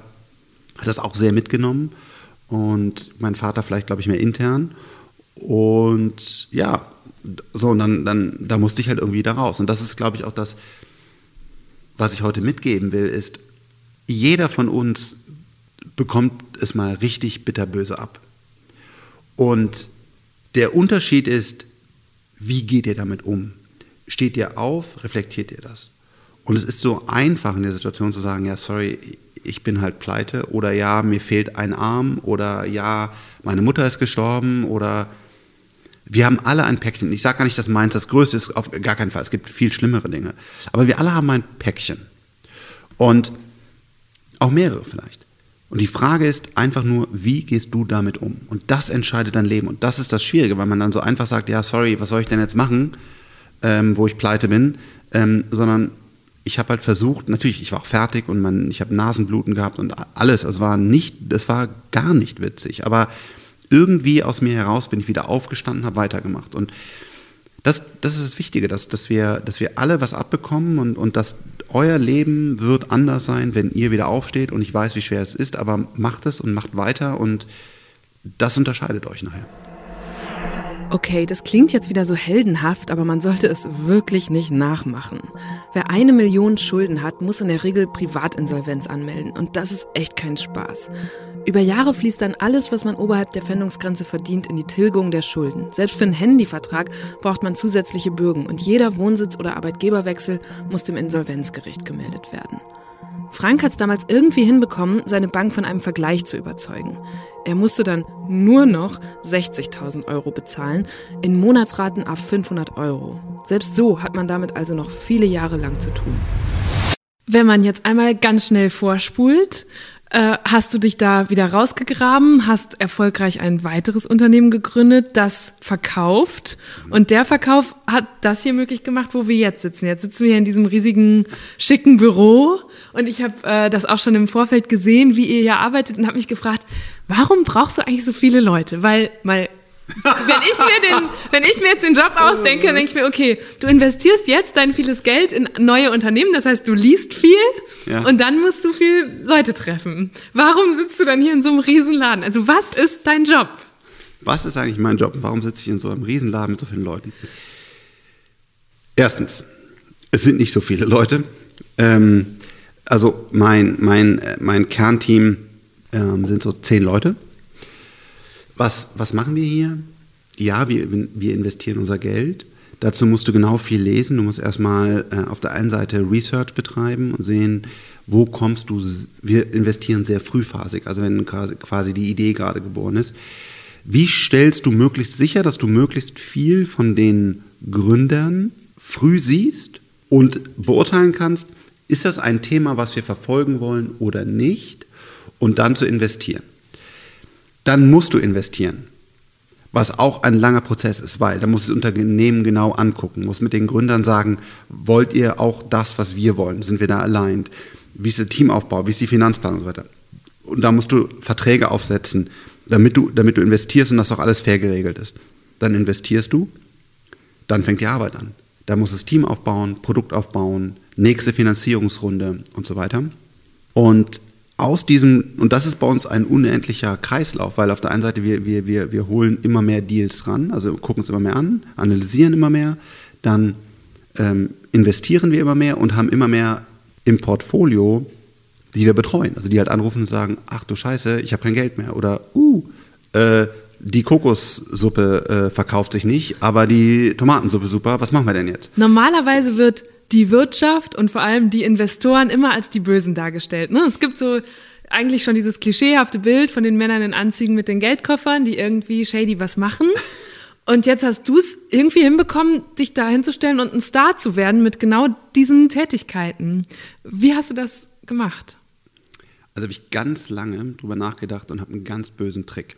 S1: hat das auch sehr mitgenommen. Und mein Vater vielleicht, glaube ich, mehr intern. Und ja, so, und dann, dann da musste ich halt irgendwie da raus. Und das ist, glaube ich, auch das, was ich heute mitgeben will, ist, jeder von uns bekommt es mal richtig bitterböse ab. Und der Unterschied ist, wie geht ihr damit um? Steht ihr auf, reflektiert ihr das? Und es ist so einfach in der Situation zu sagen, ja, sorry, ich bin halt pleite oder ja, mir fehlt ein Arm oder ja, meine Mutter ist gestorben oder wir haben alle ein Päckchen. Ich sage gar nicht, dass meins das größte ist, auf gar keinen Fall. Es gibt viel schlimmere Dinge. Aber wir alle haben ein Päckchen. Und auch mehrere vielleicht. Und die Frage ist einfach nur, wie gehst du damit um? Und das entscheidet dein Leben. Und das ist das Schwierige, weil man dann so einfach sagt, ja, sorry, was soll ich denn jetzt machen, ähm, wo ich pleite bin, ähm, sondern ich habe halt versucht, natürlich, ich war auch fertig und man, ich habe Nasenbluten gehabt und alles. Es war nicht, das war gar nicht witzig. Aber irgendwie aus mir heraus bin ich wieder aufgestanden, habe weitergemacht. Und das, das ist das Wichtige, dass, dass, wir, dass wir alle was abbekommen und, und dass euer Leben wird anders sein, wenn ihr wieder aufsteht. Und ich weiß, wie schwer es ist, aber macht es und macht weiter und das unterscheidet euch nachher.
S2: Okay, das klingt jetzt wieder so heldenhaft, aber man sollte es wirklich nicht nachmachen. Wer eine Million Schulden hat, muss in der Regel Privatinsolvenz anmelden und das ist echt kein Spaß. Über Jahre fließt dann alles, was man oberhalb der Pfändungsgrenze verdient, in die Tilgung der Schulden. Selbst für einen Handyvertrag braucht man zusätzliche Bürgen und jeder Wohnsitz- oder Arbeitgeberwechsel muss dem Insolvenzgericht gemeldet werden. Frank hat es damals irgendwie hinbekommen, seine Bank von einem Vergleich zu überzeugen. Er musste dann nur noch 60.000 Euro bezahlen, in Monatsraten auf 500 Euro. Selbst so hat man damit also noch viele Jahre lang zu tun. Wenn man jetzt einmal ganz schnell vorspult, äh, hast du dich da wieder rausgegraben, hast erfolgreich ein weiteres Unternehmen gegründet, das verkauft. Und der Verkauf hat das hier möglich gemacht, wo wir jetzt sitzen. Jetzt sitzen wir hier in diesem riesigen, schicken Büro. Und ich habe äh, das auch schon im Vorfeld gesehen, wie ihr hier arbeitet und habe mich gefragt, warum brauchst du eigentlich so viele Leute? Weil mal wenn ich mir den, wenn ich mir jetzt den Job ausdenke, dann denke ich mir, okay, du investierst jetzt dein vieles Geld in neue Unternehmen, das heißt, du liest viel ja. und dann musst du viel Leute treffen. Warum sitzt du dann hier in so einem Riesenladen? Also was ist dein Job?
S1: Was ist eigentlich mein Job? Warum sitze ich in so einem Riesenladen mit so vielen Leuten? Erstens, es sind nicht so viele Leute. Ähm, also mein, mein, äh, mein Kernteam ähm, sind so zehn Leute. Was, was machen wir hier? Ja, wir, wir investieren unser Geld. Dazu musst du genau viel lesen. Du musst erstmal äh, auf der einen Seite Research betreiben und sehen, wo kommst du. Wir investieren sehr frühphasig, also wenn quasi die Idee gerade geboren ist. Wie stellst du möglichst sicher, dass du möglichst viel von den Gründern früh siehst und beurteilen kannst, ist das ein Thema, was wir verfolgen wollen oder nicht, und dann zu investieren dann musst du investieren. Was auch ein langer Prozess ist, weil da muss das Unternehmen genau angucken, muss mit den Gründern sagen, wollt ihr auch das, was wir wollen? Sind wir da allein? Wie ist der Teamaufbau? Wie ist die Finanzplanung und so weiter? Und da musst du Verträge aufsetzen, damit du, damit du investierst und das auch alles fair geregelt ist. Dann investierst du, dann fängt die Arbeit an Da muss das Team aufbauen, Produkt aufbauen, nächste Finanzierungsrunde und so weiter. Und aus diesem, und das ist bei uns ein unendlicher Kreislauf, weil auf der einen Seite wir, wir, wir, wir holen immer mehr Deals ran, also gucken uns immer mehr an, analysieren immer mehr, dann ähm, investieren wir immer mehr und haben immer mehr im Portfolio, die wir betreuen. Also die halt anrufen und sagen, ach du Scheiße, ich habe kein Geld mehr. Oder, uh, äh, die Kokossuppe äh, verkauft sich nicht, aber die Tomatensuppe super, was machen wir denn jetzt?
S2: Normalerweise wird die Wirtschaft und vor allem die Investoren immer als die Bösen dargestellt. Ne? Es gibt so eigentlich schon dieses klischeehafte Bild von den Männern in Anzügen mit den Geldkoffern, die irgendwie shady was machen. Und jetzt hast du es irgendwie hinbekommen, dich da hinzustellen und ein Star zu werden mit genau diesen Tätigkeiten. Wie hast du das gemacht?
S1: Also habe ich ganz lange drüber nachgedacht und habe einen ganz bösen Trick.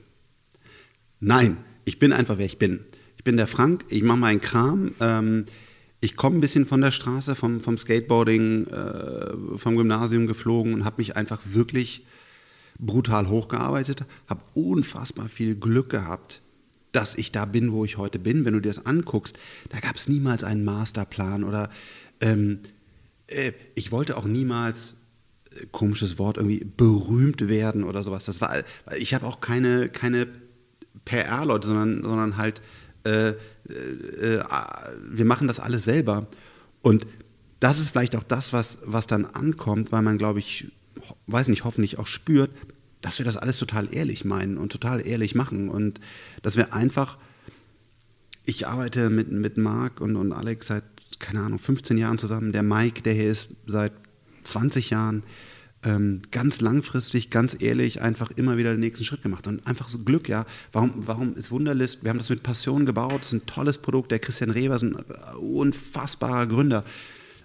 S1: Nein, ich bin einfach, wer ich bin. Ich bin der Frank, ich mache meinen Kram. Ähm, ich komme ein bisschen von der Straße, vom, vom Skateboarding, äh, vom Gymnasium geflogen und habe mich einfach wirklich brutal hochgearbeitet, habe unfassbar viel Glück gehabt, dass ich da bin, wo ich heute bin. Wenn du dir das anguckst, da gab es niemals einen Masterplan oder ähm, äh, ich wollte auch niemals äh, komisches Wort irgendwie berühmt werden oder sowas. Das war, ich habe auch keine, keine PR-Leute, sondern, sondern halt äh, äh, äh, wir machen das alles selber. Und das ist vielleicht auch das, was, was dann ankommt, weil man, glaube ich, weiß nicht, hoffentlich auch spürt, dass wir das alles total ehrlich meinen und total ehrlich machen und dass wir einfach, ich arbeite mit, mit Marc und, und Alex seit, keine Ahnung, 15 Jahren zusammen, der Mike, der hier ist seit 20 Jahren, ähm, ganz langfristig, ganz ehrlich, einfach immer wieder den nächsten Schritt gemacht. Und einfach so Glück, ja. Warum, warum ist Wunderlist? Wir haben das mit Passion gebaut, es ist ein tolles Produkt. Der Christian Reber ist ein äh, unfassbarer Gründer.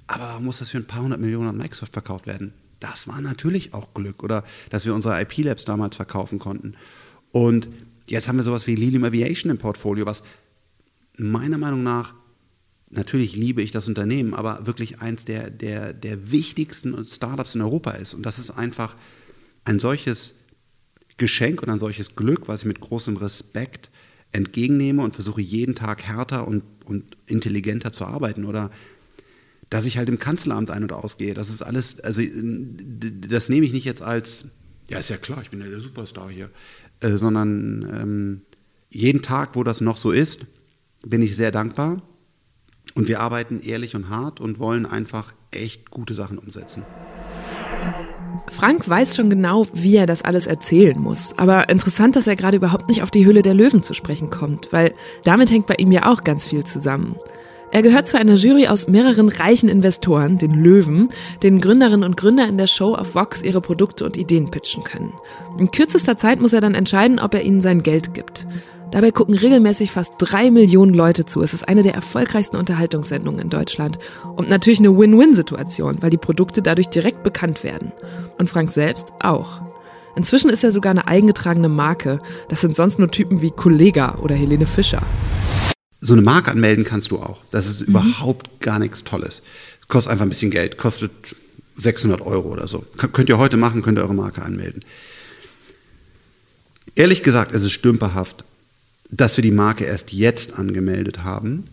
S1: Aber warum muss das für ein paar hundert Millionen an Microsoft verkauft werden? Das war natürlich auch Glück. Oder dass wir unsere IP-Labs damals verkaufen konnten. Und jetzt haben wir sowas wie Lilium Aviation im Portfolio, was meiner Meinung nach natürlich liebe ich das Unternehmen, aber wirklich eins der, der, der wichtigsten Startups in Europa ist. Und das ist einfach ein solches Geschenk und ein solches Glück, was ich mit großem Respekt entgegennehme und versuche jeden Tag härter und, und intelligenter zu arbeiten. Oder dass ich halt im Kanzleramt ein- und ausgehe. Das ist alles, also das nehme ich nicht jetzt als, ja, ist ja klar, ich bin ja der Superstar hier, äh, sondern ähm, jeden Tag, wo das noch so ist, bin ich sehr dankbar und wir arbeiten ehrlich und hart und wollen einfach echt gute Sachen umsetzen.
S2: Frank weiß schon genau, wie er das alles erzählen muss. Aber interessant, dass er gerade überhaupt nicht auf die Hülle der Löwen zu sprechen kommt, weil damit hängt bei ihm ja auch ganz viel zusammen. Er gehört zu einer Jury aus mehreren reichen Investoren, den Löwen, denen Gründerinnen und Gründer in der Show auf Vox ihre Produkte und Ideen pitchen können. In kürzester Zeit muss er dann entscheiden, ob er ihnen sein Geld gibt. Dabei gucken regelmäßig fast drei Millionen Leute zu. Es ist eine der erfolgreichsten Unterhaltungssendungen in Deutschland. Und natürlich eine Win-Win-Situation, weil die Produkte dadurch direkt bekannt werden. Und Frank selbst auch. Inzwischen ist er sogar eine eingetragene Marke. Das sind sonst nur Typen wie Kollega oder Helene Fischer.
S1: So eine Marke anmelden kannst du auch. Das ist mhm. überhaupt gar nichts Tolles. Kostet einfach ein bisschen Geld. Kostet 600 Euro oder so. Könnt ihr heute machen, könnt ihr eure Marke anmelden. Ehrlich gesagt, es ist stümperhaft dass wir die Marke erst jetzt angemeldet haben,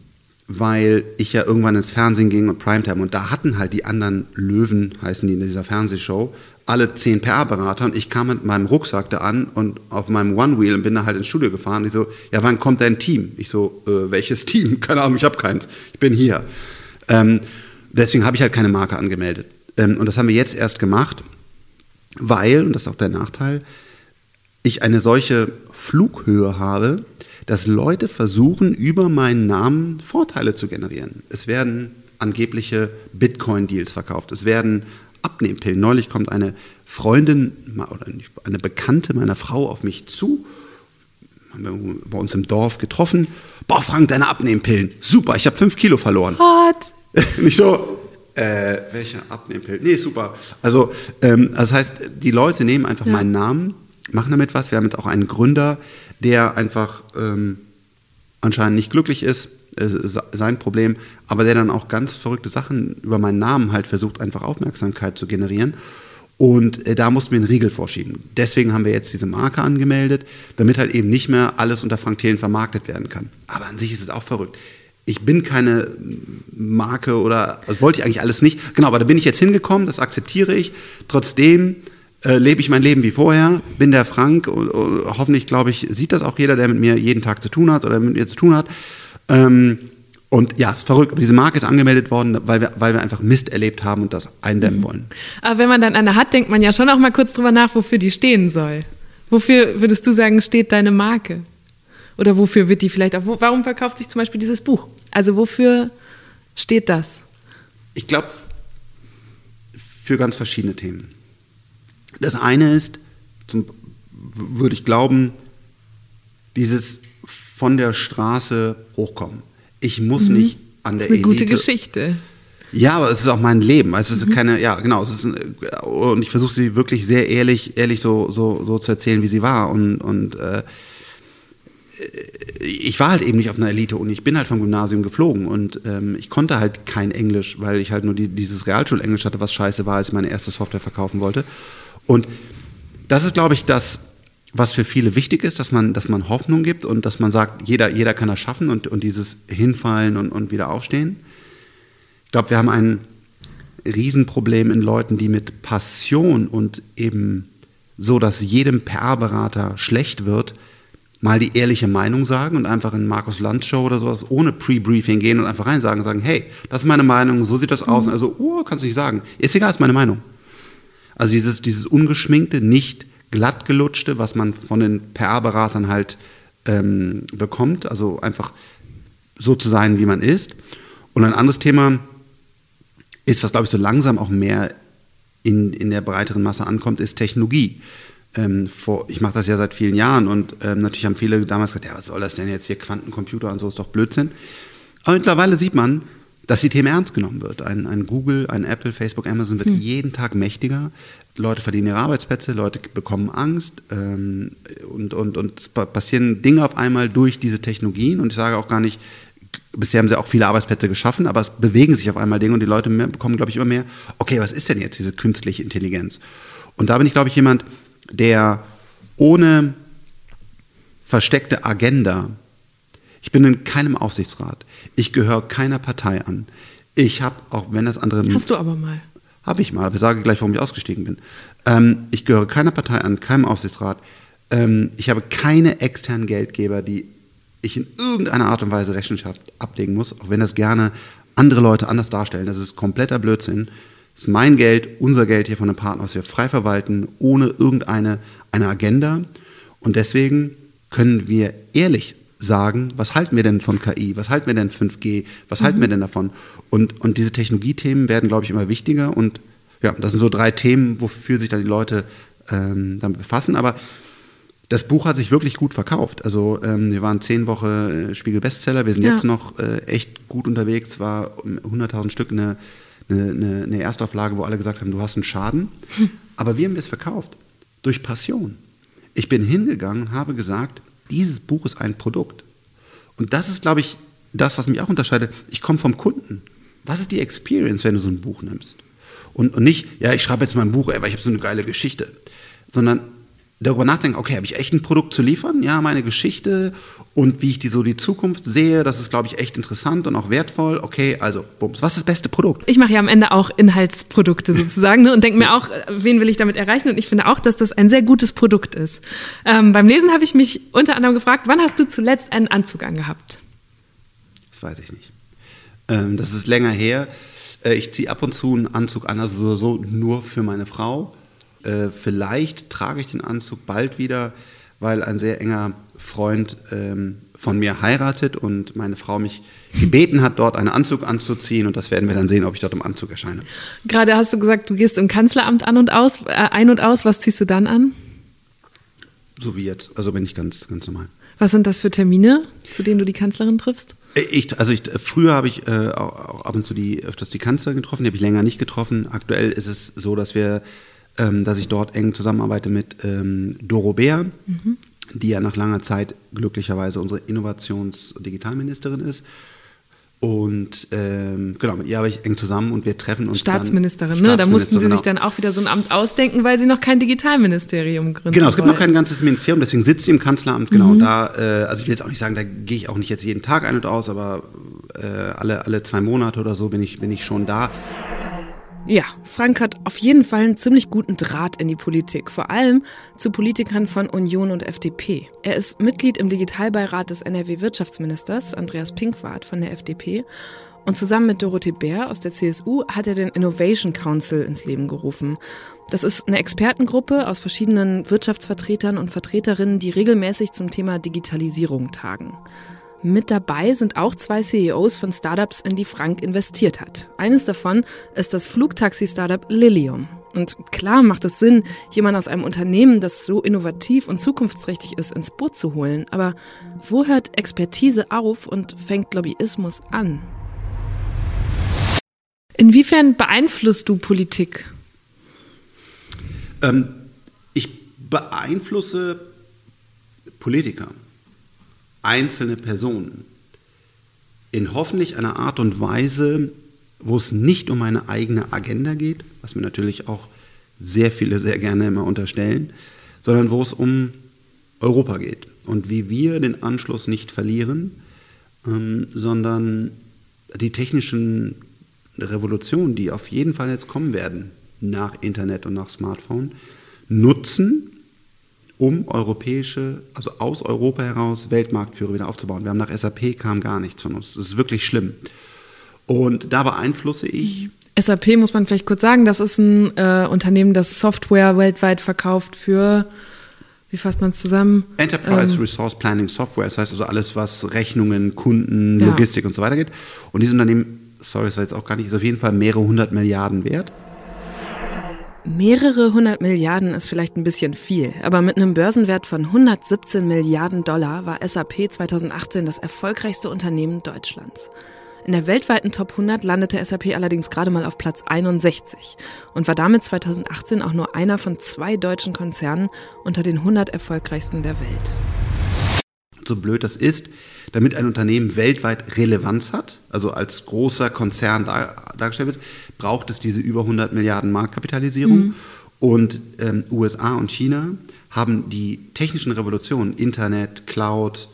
S1: weil ich ja irgendwann ins Fernsehen ging und Primetime und da hatten halt die anderen Löwen, heißen die in dieser Fernsehshow, alle zehn PR-Berater und ich kam mit meinem Rucksack da an und auf meinem One-Wheel und bin da halt ins Studio gefahren. Ich so, ja, wann kommt dein Team? Ich so, äh, welches Team? Keine Ahnung, ich habe keins. Ich bin hier. Ähm, deswegen habe ich halt keine Marke angemeldet. Ähm, und das haben wir jetzt erst gemacht, weil, und das ist auch der Nachteil, ich eine solche Flughöhe habe, dass Leute versuchen, über meinen Namen Vorteile zu generieren. Es werden angebliche Bitcoin-Deals verkauft. Es werden Abnehmpillen. Neulich kommt eine Freundin oder eine Bekannte meiner Frau auf mich zu. Haben wir bei uns im Dorf getroffen. Boah, Frank, deine Abnehmpillen. Super, ich habe fünf Kilo verloren.
S2: Hot.
S1: Nicht so, äh, welche Abnehmpillen? Nee, super. Also, ähm, das heißt, die Leute nehmen einfach ja. meinen Namen, machen damit was. Wir haben jetzt auch einen Gründer, der einfach ähm, anscheinend nicht glücklich ist, äh, sein Problem, aber der dann auch ganz verrückte Sachen über meinen Namen halt versucht, einfach Aufmerksamkeit zu generieren. Und äh, da mussten wir einen Riegel vorschieben. Deswegen haben wir jetzt diese Marke angemeldet, damit halt eben nicht mehr alles unter Frank Thelen vermarktet werden kann. Aber an sich ist es auch verrückt. ich bin keine Marke oder das wollte ich eigentlich alles nicht. Genau, aber da bin ich jetzt hingekommen, das akzeptiere ich. Trotzdem äh, lebe ich mein Leben wie vorher, bin der Frank und, und, hoffentlich, glaube ich, sieht das auch jeder, der mit mir jeden Tag zu tun hat oder mit mir zu tun hat. Ähm, und ja, es ist verrückt. Aber diese Marke ist angemeldet worden, weil wir, weil wir einfach Mist erlebt haben und das eindämmen mhm. wollen.
S2: Aber wenn man dann eine hat, denkt man ja schon auch mal kurz drüber nach, wofür die stehen soll. Wofür würdest du sagen, steht deine Marke? Oder wofür wird die vielleicht auch, warum verkauft sich zum Beispiel dieses Buch? Also wofür steht das?
S1: Ich glaube, für ganz verschiedene Themen. Das eine ist, zum, würde ich glauben, dieses von der Straße hochkommen. Ich muss mhm. nicht an der
S2: Elite. Das ist eine
S1: Elite.
S2: gute Geschichte.
S1: Ja, aber es ist auch mein Leben. Es ist mhm. keine, ja, genau. Es ist, und ich versuche sie wirklich sehr ehrlich, ehrlich so, so, so zu erzählen, wie sie war. Und, und äh, ich war halt eben nicht auf einer Elite-Uni. Ich bin halt vom Gymnasium geflogen und ähm, ich konnte halt kein Englisch, weil ich halt nur die, dieses Realschulenglisch hatte, was scheiße war, als ich meine erste Software verkaufen wollte. Und das ist, glaube ich, das, was für viele wichtig ist, dass man, dass man Hoffnung gibt und dass man sagt, jeder, jeder kann das schaffen und, und dieses Hinfallen und, und wieder aufstehen. Ich glaube, wir haben ein Riesenproblem in Leuten, die mit Passion und eben so, dass jedem PR-Berater schlecht wird, mal die ehrliche Meinung sagen und einfach in Markus Lanz Show oder sowas ohne Pre-Briefing gehen und einfach rein sagen, sagen, hey, das ist meine Meinung, so sieht das aus. Mhm. Also, oh, kannst du nicht sagen. Ist egal, ist meine Meinung. Also dieses, dieses ungeschminkte, nicht glattgelutschte, was man von den PR-Beratern halt ähm, bekommt, also einfach so zu sein, wie man ist. Und ein anderes Thema ist, was glaube ich so langsam auch mehr in, in der breiteren Masse ankommt, ist Technologie ähm, vor, ich mache das ja seit vielen Jahren und ähm, natürlich haben viele damals gesagt, ja, was soll das denn jetzt hier, Quantencomputer und so, ist doch Blödsinn. Aber mittlerweile sieht man, dass die Themen ernst genommen wird. Ein, ein Google, ein Apple, Facebook, Amazon wird hm. jeden Tag mächtiger. Leute verdienen ihre Arbeitsplätze, Leute bekommen Angst ähm, und, und, und es passieren Dinge auf einmal durch diese Technologien. Und ich sage auch gar nicht, bisher haben sie auch viele Arbeitsplätze geschaffen, aber es bewegen sich auf einmal Dinge und die Leute bekommen, glaube ich, immer mehr, okay, was ist denn jetzt diese künstliche Intelligenz? Und da bin ich, glaube ich, jemand, der ohne versteckte Agenda, ich bin in keinem Aufsichtsrat, ich gehöre keiner Partei an. Ich habe, auch wenn das andere.
S2: Hast du aber mal.
S1: Habe ich mal, aber ich sage gleich, warum ich ausgestiegen bin. Ähm, ich gehöre keiner Partei an, keinem Aufsichtsrat. Ähm, ich habe keine externen Geldgeber, die ich in irgendeiner Art und Weise Rechenschaft ablegen muss, auch wenn das gerne andere Leute anders darstellen. Das ist kompletter Blödsinn. Das ist mein Geld, unser Geld hier von einem Partner, was wir frei verwalten, ohne irgendeine eine Agenda. Und deswegen können wir ehrlich sagen, was halten wir denn von KI, was halten wir denn 5G, was mhm. halten wir denn davon? Und, und diese Technologiethemen werden, glaube ich, immer wichtiger. Und ja, das sind so drei Themen, wofür sich dann die Leute ähm, damit befassen. Aber das Buch hat sich wirklich gut verkauft. Also ähm, wir waren zehn Wochen äh, Spiegel-Bestseller, wir sind ja. jetzt noch äh, echt gut unterwegs, war 100.000 Stück eine eine, eine, eine Erstauflage, wo alle gesagt haben, du hast einen Schaden. Hm. Aber wir haben es verkauft. Durch Passion. Ich bin hingegangen und habe gesagt, dieses Buch ist ein Produkt. Und das ist, glaube ich, das, was mich auch unterscheidet. Ich komme vom Kunden. Was ist die Experience, wenn du so ein Buch nimmst? Und, und nicht, ja, ich schreibe jetzt mal ein Buch, ey, weil ich habe so eine geile Geschichte. Sondern darüber nachdenken, okay, habe ich echt ein Produkt zu liefern? Ja, meine Geschichte und wie ich die so die Zukunft sehe, das ist, glaube ich, echt interessant und auch wertvoll. Okay, also, bums, was ist das beste Produkt?
S2: Ich mache ja am Ende auch Inhaltsprodukte sozusagen ne, und denke mir auch, wen will ich damit erreichen? Und ich finde auch, dass das ein sehr gutes Produkt ist. Ähm, beim Lesen habe ich mich unter anderem gefragt, wann hast du zuletzt einen Anzug angehabt?
S1: Das weiß ich nicht. Ähm, das ist länger her. Äh, ich ziehe ab und zu einen Anzug an, also so nur für meine Frau äh, vielleicht trage ich den Anzug bald wieder, weil ein sehr enger Freund ähm, von mir heiratet und meine Frau mich gebeten hat, dort einen Anzug anzuziehen und das werden wir dann sehen, ob ich dort im Anzug erscheine.
S2: Gerade hast du gesagt, du gehst im Kanzleramt an und aus, äh, ein und aus. Was ziehst du dann an?
S1: So wie jetzt. Also bin ich ganz, ganz normal.
S2: Was sind das für Termine, zu denen du die Kanzlerin triffst?
S1: Äh, ich, also ich, früher habe ich äh, auch ab und zu die, öfters die Kanzlerin getroffen, die habe ich länger nicht getroffen. Aktuell ist es so, dass wir ähm, dass ich dort eng zusammenarbeite mit ähm, Doro Bär, mhm. die ja nach langer Zeit glücklicherweise unsere Innovations- und Digitalministerin ist. Und ähm, genau, mit ihr habe ich eng zusammen und wir treffen uns.
S2: Staatsministerin, ne? Da mussten Sie genau. sich dann auch wieder so ein Amt ausdenken, weil Sie noch kein Digitalministerium gründen.
S1: Genau, es gibt noch kein ganzes Ministerium, deswegen sitzt sie im Kanzleramt. Genau, mhm. da, äh, also ich will jetzt auch nicht sagen, da gehe ich auch nicht jetzt jeden Tag ein und aus, aber äh, alle, alle zwei Monate oder so bin ich, bin ich schon da.
S2: Ja, Frank hat auf jeden Fall einen ziemlich guten Draht in die Politik, vor allem zu Politikern von Union und FDP. Er ist Mitglied im Digitalbeirat des NRW-Wirtschaftsministers Andreas Pinkwart von der FDP und zusammen mit Dorothee Bär aus der CSU hat er den Innovation Council ins Leben gerufen. Das ist eine Expertengruppe aus verschiedenen Wirtschaftsvertretern und Vertreterinnen, die regelmäßig zum Thema Digitalisierung tagen. Mit dabei sind auch zwei CEOs von Startups, in die Frank investiert hat. Eines davon ist das Flugtaxi-Startup Lilium. Und klar macht es Sinn, jemanden aus einem Unternehmen, das so innovativ und zukunftsträchtig ist, ins Boot zu holen. Aber wo hört Expertise auf und fängt Lobbyismus an? Inwiefern beeinflusst du Politik?
S1: Ähm, ich beeinflusse Politiker einzelne Personen in hoffentlich einer Art und Weise, wo es nicht um eine eigene Agenda geht, was mir natürlich auch sehr viele sehr gerne immer unterstellen, sondern wo es um Europa geht und wie wir den Anschluss nicht verlieren, ähm, sondern die technischen Revolutionen, die auf jeden Fall jetzt kommen werden nach Internet und nach Smartphone, nutzen, um europäische, also aus Europa heraus Weltmarktführer wieder aufzubauen. Wir haben nach SAP kam gar nichts von uns. Das ist wirklich schlimm. Und da beeinflusse ich.
S2: SAP muss man vielleicht kurz sagen, das ist ein äh, Unternehmen, das Software weltweit verkauft für, wie fasst man es zusammen?
S1: Enterprise ähm, Resource Planning Software, das heißt also alles, was Rechnungen, Kunden, Logistik ja. und so weiter geht. Und dieses Unternehmen, sorry, das war jetzt auch gar nicht, ist auf jeden Fall mehrere hundert Milliarden wert.
S2: Mehrere hundert Milliarden ist vielleicht ein bisschen viel, aber mit einem Börsenwert von 117 Milliarden Dollar war SAP 2018 das erfolgreichste Unternehmen Deutschlands. In der weltweiten Top 100 landete SAP allerdings gerade mal auf Platz 61 und war damit 2018 auch nur einer von zwei deutschen Konzernen unter den 100 erfolgreichsten der Welt.
S1: So blöd das ist, damit ein Unternehmen weltweit Relevanz hat, also als großer Konzern dar dargestellt wird, braucht es diese über 100 Milliarden Marktkapitalisierung. Mhm. Und ähm, USA und China haben die technischen Revolutionen, Internet, Cloud,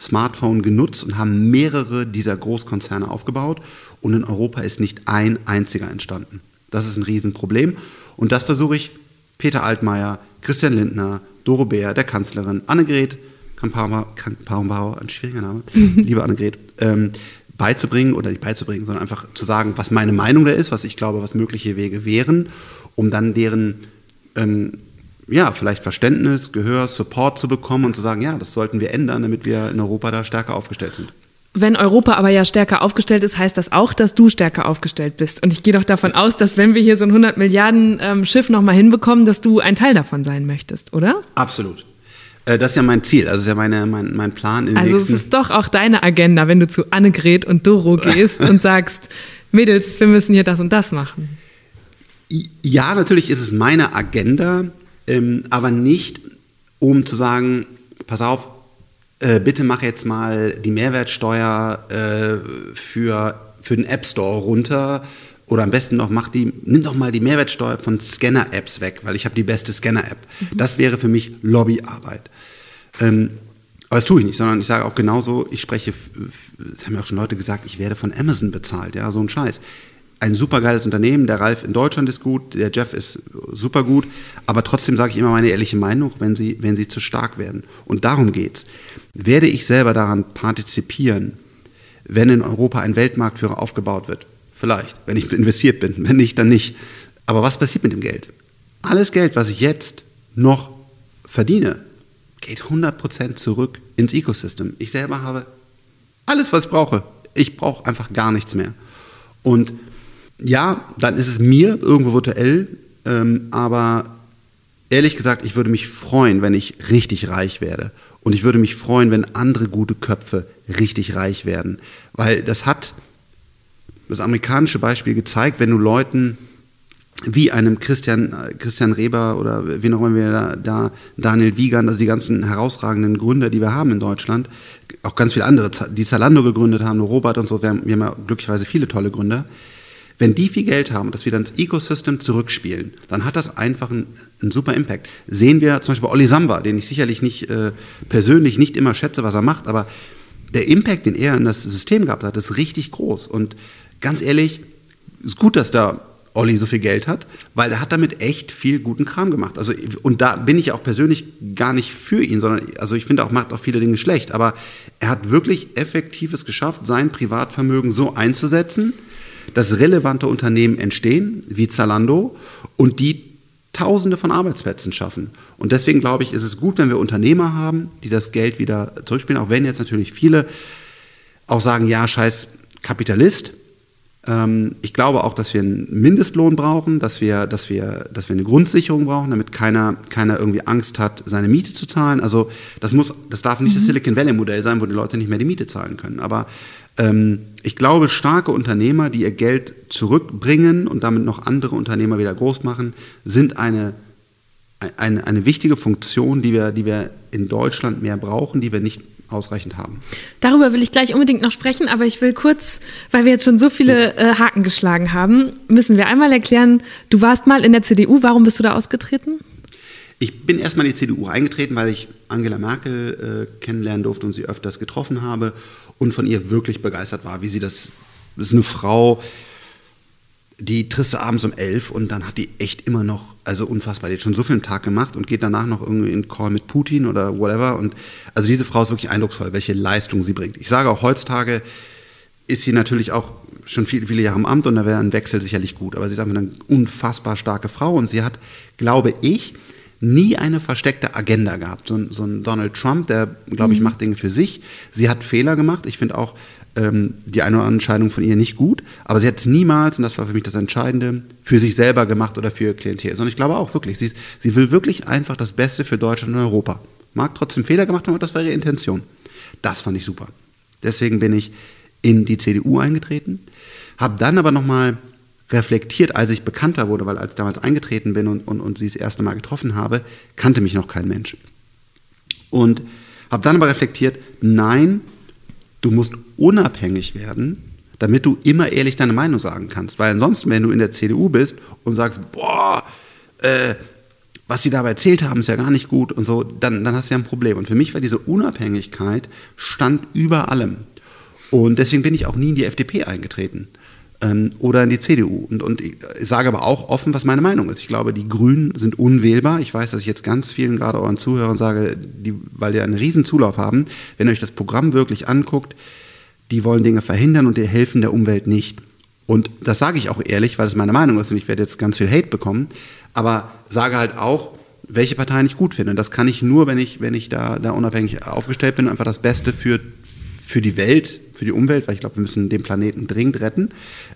S1: Smartphone genutzt und haben mehrere dieser Großkonzerne aufgebaut. Und in Europa ist nicht ein einziger entstanden. Das ist ein Riesenproblem. Und das versuche ich Peter Altmaier, Christian Lindner, Doro Bär, der Kanzlerin, Annegret Kramp-Karrenbauer, ein schwieriger Name, liebe Annegret, ähm, beizubringen oder nicht beizubringen, sondern einfach zu sagen, was meine Meinung da ist, was ich glaube, was mögliche Wege wären, um dann deren ähm, ja, vielleicht Verständnis, Gehör, Support zu bekommen und zu sagen, ja, das sollten wir ändern, damit wir in Europa da stärker aufgestellt sind.
S2: Wenn Europa aber ja stärker aufgestellt ist, heißt das auch, dass du stärker aufgestellt bist. Und ich gehe doch davon aus, dass wenn wir hier so ein 100 Milliarden ähm, Schiff nochmal hinbekommen, dass du ein Teil davon sein möchtest, oder?
S1: Absolut. Äh, das ist ja mein Ziel, also ist ja meine, mein, mein Plan.
S2: also es ist doch auch deine Agenda, wenn du zu Annegret und Doro gehst und sagst, Mädels, wir müssen hier das und das machen.
S1: Ja, natürlich ist es meine Agenda, ähm, aber nicht, um zu sagen, pass auf, äh, bitte mach jetzt mal die Mehrwertsteuer äh, für, für den App Store runter oder am besten noch, mach die, nimm doch mal die Mehrwertsteuer von Scanner-Apps weg, weil ich habe die beste Scanner-App. Mhm. Das wäre für mich Lobbyarbeit. Ähm, aber das tue ich nicht, sondern ich sage auch genauso, ich spreche, das haben ja auch schon Leute gesagt, ich werde von Amazon bezahlt, ja, so ein Scheiß. Ein supergeiles Unternehmen, der Ralf in Deutschland ist gut, der Jeff ist super gut, aber trotzdem sage ich immer meine ehrliche Meinung, wenn sie, wenn sie zu stark werden. Und darum geht's. Werde ich selber daran partizipieren, wenn in Europa ein Weltmarktführer aufgebaut wird? Vielleicht, wenn ich investiert bin. Wenn nicht, dann nicht. Aber was passiert mit dem Geld? Alles Geld, was ich jetzt noch verdiene, geht 100% zurück ins Ecosystem. Ich selber habe alles, was ich brauche. Ich brauche einfach gar nichts mehr. Und ja, dann ist es mir irgendwo virtuell, ähm, aber ehrlich gesagt, ich würde mich freuen, wenn ich richtig reich werde. Und ich würde mich freuen, wenn andere gute Köpfe richtig reich werden. Weil das hat das amerikanische Beispiel gezeigt, wenn du Leuten wie einem Christian, Christian Reber oder wie noch immer wir da, da, Daniel Wiegand, also die ganzen herausragenden Gründer, die wir haben in Deutschland, auch ganz viele andere, die Zalando gegründet haben, Robert und so, wir haben, wir haben ja glücklicherweise viele tolle Gründer. Wenn die viel Geld haben und das wieder ins Ecosystem zurückspielen, dann hat das einfach einen, einen super Impact. Sehen wir zum Beispiel bei Olli Samba, den ich sicherlich nicht äh, persönlich nicht immer schätze, was er macht, aber der Impact, den er in das System gehabt hat, ist richtig groß. Und ganz ehrlich, ist gut, dass da Olli so viel Geld hat, weil er hat damit echt viel guten Kram gemacht. Also, und da bin ich auch persönlich gar nicht für ihn, sondern, also ich finde auch, macht auch viele Dinge schlecht, aber er hat wirklich Effektives geschafft, sein Privatvermögen so einzusetzen, dass relevante Unternehmen entstehen, wie Zalando, und die Tausende von Arbeitsplätzen schaffen. Und deswegen glaube ich, ist es gut, wenn wir Unternehmer haben, die das Geld wieder zurückspielen, auch wenn jetzt natürlich viele auch sagen, ja, scheiß Kapitalist. Ähm, ich glaube auch, dass wir einen Mindestlohn brauchen, dass wir, dass wir, dass wir eine Grundsicherung brauchen, damit keiner, keiner irgendwie Angst hat, seine Miete zu zahlen. Also das muss, das darf nicht mhm. das Silicon Valley Modell sein, wo die Leute nicht mehr die Miete zahlen können. Aber ähm, ich glaube, starke Unternehmer, die ihr Geld zurückbringen und damit noch andere Unternehmer wieder groß machen, sind eine, eine, eine wichtige Funktion, die wir, die wir in Deutschland mehr brauchen, die wir nicht ausreichend haben.
S2: Darüber will ich gleich unbedingt noch sprechen, aber ich will kurz, weil wir jetzt schon so viele äh, Haken geschlagen haben, müssen wir einmal erklären, du warst mal in der CDU, warum bist du da ausgetreten?
S1: Ich bin erstmal in die CDU eingetreten, weil ich Angela Merkel äh, kennenlernen durfte und sie öfters getroffen habe und von ihr wirklich begeistert war, wie sie das, das ist eine Frau, die triffst du abends um elf und dann hat die echt immer noch, also unfassbar, die hat schon so viel im Tag gemacht und geht danach noch irgendwie in Call mit Putin oder whatever. Und also diese Frau ist wirklich eindrucksvoll, welche Leistung sie bringt. Ich sage auch heutzutage ist sie natürlich auch schon viele, viele Jahre im Amt und da wäre ein Wechsel sicherlich gut. Aber sie ist einfach eine unfassbar starke Frau und sie hat, glaube ich, nie eine versteckte Agenda gehabt. So ein, so ein Donald Trump, der, glaube ich, mhm. macht Dinge für sich. Sie hat Fehler gemacht. Ich finde auch ähm, die eine oder andere Entscheidung von ihr nicht gut, aber sie hat es niemals, und das war für mich das Entscheidende, für sich selber gemacht oder für ihr Klientel. Sondern ich glaube auch wirklich, sie, sie will wirklich einfach das Beste für Deutschland und Europa. Mag trotzdem Fehler gemacht haben, aber das war ihre Intention. Das fand ich super. Deswegen bin ich in die CDU eingetreten, habe dann aber nochmal reflektiert, als ich bekannter wurde, weil als ich damals eingetreten bin und, und, und sie das erste Mal getroffen habe, kannte mich noch kein Mensch. Und habe dann aber reflektiert, nein, du musst unabhängig werden, damit du immer ehrlich deine Meinung sagen kannst. Weil ansonsten, wenn du in der CDU bist und sagst, boah, äh, was sie dabei erzählt haben, ist ja gar nicht gut und so, dann, dann hast du ja ein Problem. Und für mich war diese Unabhängigkeit stand über allem. Und deswegen bin ich auch nie in die FDP eingetreten ähm, oder in die CDU. Und, und ich sage aber auch offen, was meine Meinung ist. Ich glaube, die Grünen sind unwählbar. Ich weiß, dass ich jetzt ganz vielen, gerade euren Zuhörern sage, die, weil die einen riesen Zulauf haben, wenn ihr euch das Programm wirklich anguckt, die wollen Dinge verhindern und die helfen der Umwelt nicht. Und das sage ich auch ehrlich, weil es meine Meinung ist und ich werde jetzt ganz viel Hate bekommen, aber sage halt auch, welche Partei ich gut finde. Und das kann ich nur, wenn ich, wenn ich da, da unabhängig aufgestellt bin, einfach das Beste für, für die Welt, für die Umwelt, weil ich glaube, wir müssen den Planeten dringend retten.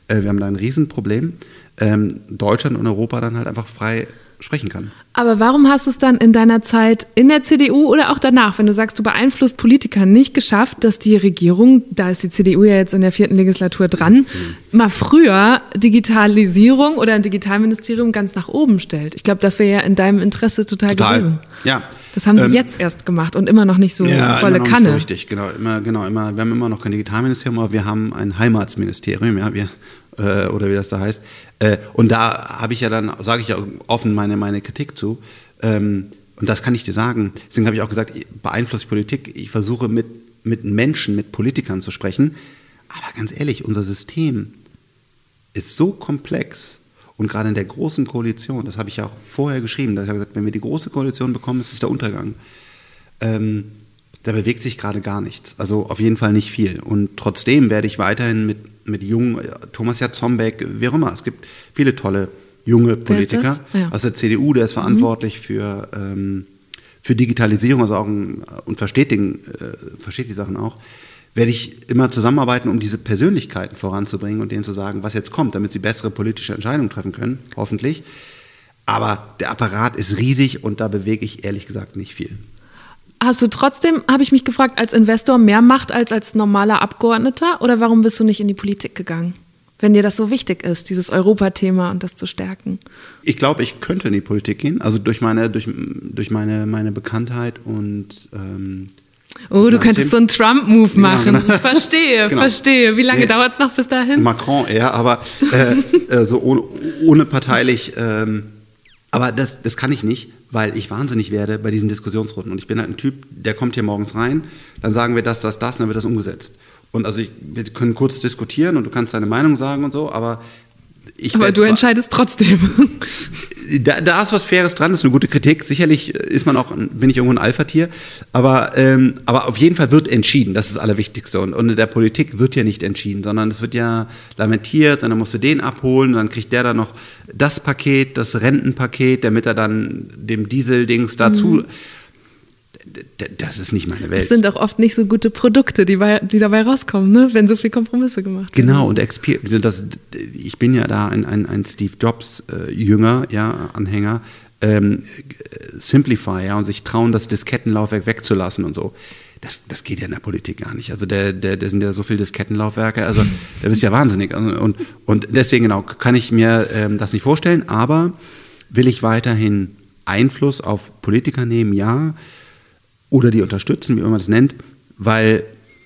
S1: Äh, wir haben da ein Riesenproblem. Ähm, Deutschland und Europa dann halt einfach frei sprechen kann.
S2: Aber warum hast du es dann in deiner Zeit in der CDU oder auch danach, wenn du sagst, du beeinflusst Politiker, nicht geschafft, dass die Regierung, da ist die CDU ja jetzt in der vierten Legislatur dran, mhm. mal früher Digitalisierung oder ein Digitalministerium ganz nach oben stellt? Ich glaube, das wäre ja in deinem Interesse total, total. gewesen.
S1: Ja.
S2: Das haben sie ähm, jetzt erst gemacht und immer noch nicht so ja, volle immer noch Kanne. Nicht so
S1: richtig, genau, immer, genau, immer, wir haben immer noch kein Digitalministerium, aber wir haben ein Heimatsministerium, ja, wir, äh, oder wie das da heißt. Äh, und da habe ich ja dann, sage ich ja offen meine, meine Kritik zu. Ähm, und das kann ich dir sagen. Deswegen habe ich auch gesagt, beeinflusst Politik. Ich versuche mit, mit Menschen, mit Politikern zu sprechen. Aber ganz ehrlich, unser System ist so komplex. Und gerade in der großen Koalition, das habe ich ja auch vorher geschrieben, da habe ich gesagt, wenn wir die große Koalition bekommen, ist es der Untergang. Ähm, da bewegt sich gerade gar nichts. Also auf jeden Fall nicht viel. Und trotzdem werde ich weiterhin mit mit jungen, Thomas Jatzombeck, wie auch immer. Es gibt viele tolle junge Politiker ja. aus der CDU, der ist verantwortlich mhm. für, ähm, für Digitalisierung, also auch ein, und versteht, den, äh, versteht die Sachen auch. Werde ich immer zusammenarbeiten, um diese Persönlichkeiten voranzubringen und denen zu sagen, was jetzt kommt, damit sie bessere politische Entscheidungen treffen können, hoffentlich. Aber der Apparat ist riesig und da bewege ich ehrlich gesagt nicht viel.
S2: Hast du trotzdem, habe ich mich gefragt, als Investor mehr Macht als als normaler Abgeordneter? Oder warum bist du nicht in die Politik gegangen? Wenn dir das so wichtig ist, dieses Europathema und das zu stärken.
S1: Ich glaube, ich könnte in die Politik gehen. Also durch meine, durch, durch meine, meine Bekanntheit und ähm,
S2: Oh, du könntest so einen Trump-Move genau, machen. Genau. Verstehe, genau. verstehe. Wie lange nee, dauert es noch bis dahin?
S1: Macron eher, aber äh, äh, so ohne, ohne parteilich. Ähm, aber das, das kann ich nicht, weil ich wahnsinnig werde bei diesen Diskussionsrunden. Und ich bin halt ein Typ, der kommt hier morgens rein, dann sagen wir das, das, das, und dann wird das umgesetzt. Und also ich, wir können kurz diskutieren und du kannst deine Meinung sagen und so, aber
S2: ich Aber du entscheidest trotzdem.
S1: Da, da, ist was Faires dran, das ist eine gute Kritik. Sicherlich ist man auch, bin ich irgendwo ein Alpha-Tier. Aber, ähm, aber auf jeden Fall wird entschieden, das ist das Allerwichtigste. Und, und in der Politik wird ja nicht entschieden, sondern es wird ja lamentiert und dann musst du den abholen und dann kriegt der dann noch das Paket, das Rentenpaket, damit er dann dem Diesel-Dings dazu. Mhm das ist nicht meine Welt.
S2: Es sind auch oft nicht so gute Produkte, die, bei, die dabei rauskommen, ne? wenn so viele Kompromisse gemacht
S1: werden. Genau, und das, ich bin ja da ein, ein, ein Steve Jobs-Jünger, äh, ja, Anhänger. Ähm, Simplify, ja, und sich trauen, das Diskettenlaufwerk wegzulassen und so. Das, das geht ja in der Politik gar nicht. Also der, der, der sind ja so viele Diskettenlaufwerke, also da bist ja wahnsinnig. Und, und, und deswegen genau kann ich mir ähm, das nicht vorstellen, aber will ich weiterhin Einfluss auf Politiker nehmen? Ja oder die unterstützen, wie man das nennt, weil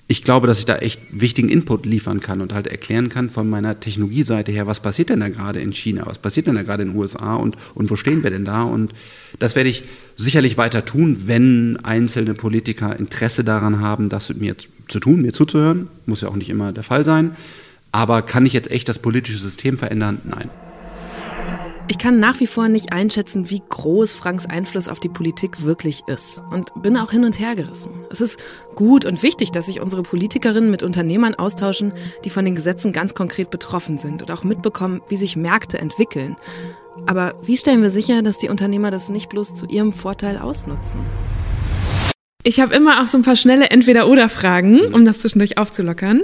S1: ich glaube, dass ich da echt wichtigen Input liefern kann und halt erklären kann von meiner Technologieseite her, was passiert denn da gerade in China, was passiert denn da gerade in den USA und, und wo stehen wir denn da? Und das werde ich sicherlich weiter tun, wenn einzelne Politiker Interesse daran haben, das mit mir zu tun, mir zuzuhören. Muss ja auch nicht immer der Fall sein. Aber kann ich jetzt echt das politische System verändern? Nein.
S2: Ich kann nach wie vor nicht einschätzen, wie groß Franks Einfluss auf die Politik wirklich ist und bin auch hin und her gerissen. Es ist gut und wichtig, dass sich unsere Politikerinnen mit Unternehmern austauschen, die von den Gesetzen ganz konkret betroffen sind und auch mitbekommen, wie sich Märkte entwickeln. Aber wie stellen wir sicher, dass die Unternehmer das nicht bloß zu ihrem Vorteil ausnutzen? Ich habe immer auch so ein paar schnelle Entweder-Oder-Fragen, um das zwischendurch aufzulockern.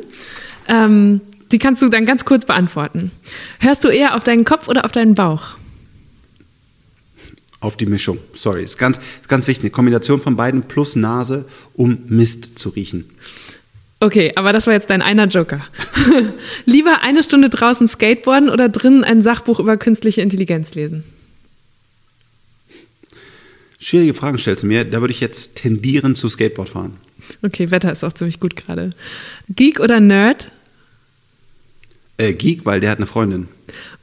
S2: Ähm, die kannst du dann ganz kurz beantworten. Hörst du eher auf deinen Kopf oder auf deinen Bauch?
S1: Auf die Mischung. Sorry, ist ganz, ist ganz wichtig. Eine Kombination von beiden plus Nase, um Mist zu riechen.
S2: Okay, aber das war jetzt dein einer Joker. Lieber eine Stunde draußen Skateboarden oder drinnen ein Sachbuch über künstliche Intelligenz lesen?
S1: Schwierige Fragen stellst du mir. Da würde ich jetzt tendieren zu Skateboard fahren.
S2: Okay, Wetter ist auch ziemlich gut gerade. Geek oder Nerd?
S1: Äh, Geek, weil der hat eine Freundin.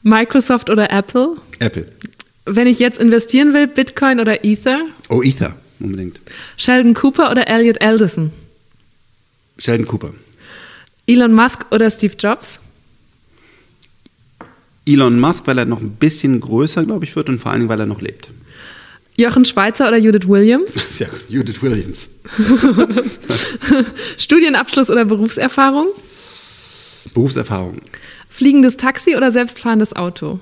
S2: Microsoft oder Apple?
S1: Apple.
S2: Wenn ich jetzt investieren will, Bitcoin oder Ether?
S1: Oh, Ether, unbedingt.
S2: Sheldon Cooper oder Elliot Alderson?
S1: Sheldon Cooper.
S2: Elon Musk oder Steve Jobs?
S1: Elon Musk, weil er noch ein bisschen größer, glaube ich, wird und vor allen Dingen, weil er noch lebt.
S2: Jochen Schweizer oder Judith Williams?
S1: Ja, Judith Williams.
S2: Studienabschluss oder Berufserfahrung?
S1: Berufserfahrung.
S2: Fliegendes Taxi oder selbstfahrendes Auto?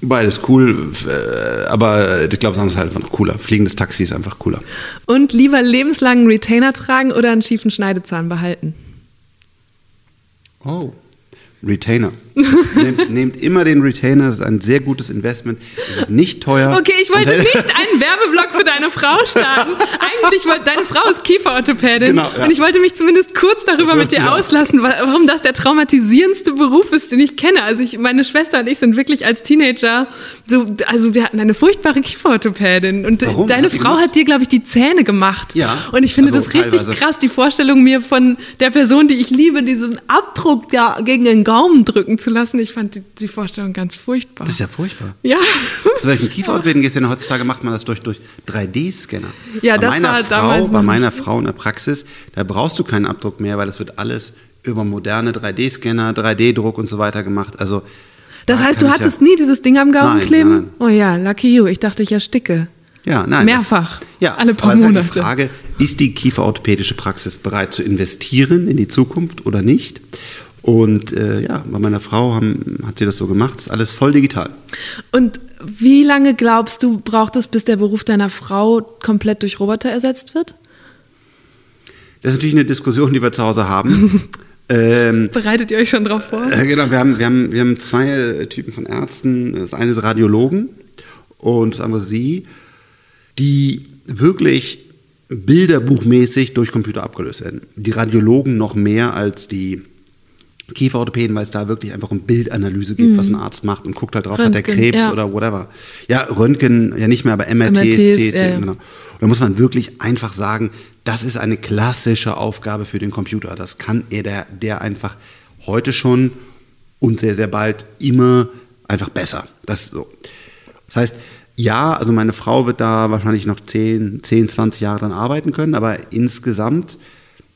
S1: Beides cool, äh, aber ich glaube, es ist halt einfach cooler. Fliegendes Taxi ist einfach cooler.
S2: Und lieber lebenslangen Retainer tragen oder einen schiefen Schneidezahn behalten?
S1: Oh. Retainer. Nehmt, nehmt, immer den Retainer, das ist ein sehr gutes Investment. Es ist nicht teuer.
S2: Okay, ich wollte nicht einen Werbeblock für deine Frau starten. Eigentlich wollte deine Frau ist Kieferorthopädin genau, ja. und ich wollte mich zumindest kurz darüber mit dir genau. auslassen, warum das der traumatisierendste Beruf ist, den ich kenne. Also ich, meine Schwester und ich sind wirklich als Teenager so, also wir hatten eine furchtbare Kieferorthopädin und warum? deine hat Frau hat dir, glaube ich, die Zähne gemacht.
S1: Ja.
S2: Und ich finde also das richtig teilweise. krass, die Vorstellung mir von der Person, die ich liebe, diesen Abdruck da gegen den Gaumen drücken zu lassen. Ich fand die, die Vorstellung ganz furchtbar.
S1: Das ist ja furchtbar.
S2: Ja.
S1: Zu welchen Kieferorthopäden gehst du denn heutzutage? Macht man das durch, durch 3D-Scanner.
S2: Ja, bei das meiner war
S1: Frau,
S2: damals
S1: Bei meiner Frau in der Praxis, da brauchst du keinen Abdruck mehr, weil das wird alles über moderne 3D-Scanner, 3D-Druck und so weiter gemacht. Also
S2: das heißt, du hattest ja nie dieses Ding am Gaumen nein, kleben? Nein, nein. Oh ja, lucky you. Ich dachte, ich ersticke.
S1: Ja, nein.
S2: Mehrfach.
S1: Das, ja, alle paar aber Monate. Halt die Frage, ist die kieferorthopädische Praxis bereit zu investieren in die Zukunft oder nicht? Und äh, ja, bei meiner Frau haben, hat sie das so gemacht, ist alles voll digital.
S2: Und wie lange glaubst du, braucht es, bis der Beruf deiner Frau komplett durch Roboter ersetzt wird?
S1: Das ist natürlich eine Diskussion, die wir zu Hause haben.
S2: ähm, Bereitet ihr euch schon drauf vor?
S1: Äh, genau, wir haben, wir, haben, wir haben zwei Typen von Ärzten. Das eine ist Radiologen und das andere sie, die wirklich bilderbuchmäßig durch Computer abgelöst werden. Die Radiologen noch mehr als die Kieferorthopäden, weil es da wirklich einfach um Bildanalyse geht, mhm. was ein Arzt macht und guckt halt drauf, Röntgen, hat der Krebs ja. oder whatever. Ja, Röntgen ja nicht mehr, aber MRTs, MRTs CT, ja, genau. Und da muss man wirklich einfach sagen, das ist eine klassische Aufgabe für den Computer. Das kann er, der, der einfach heute schon und sehr, sehr bald immer einfach besser. Das so. Das heißt, ja, also meine Frau wird da wahrscheinlich noch 10, 10 20 Jahre dran arbeiten können, aber insgesamt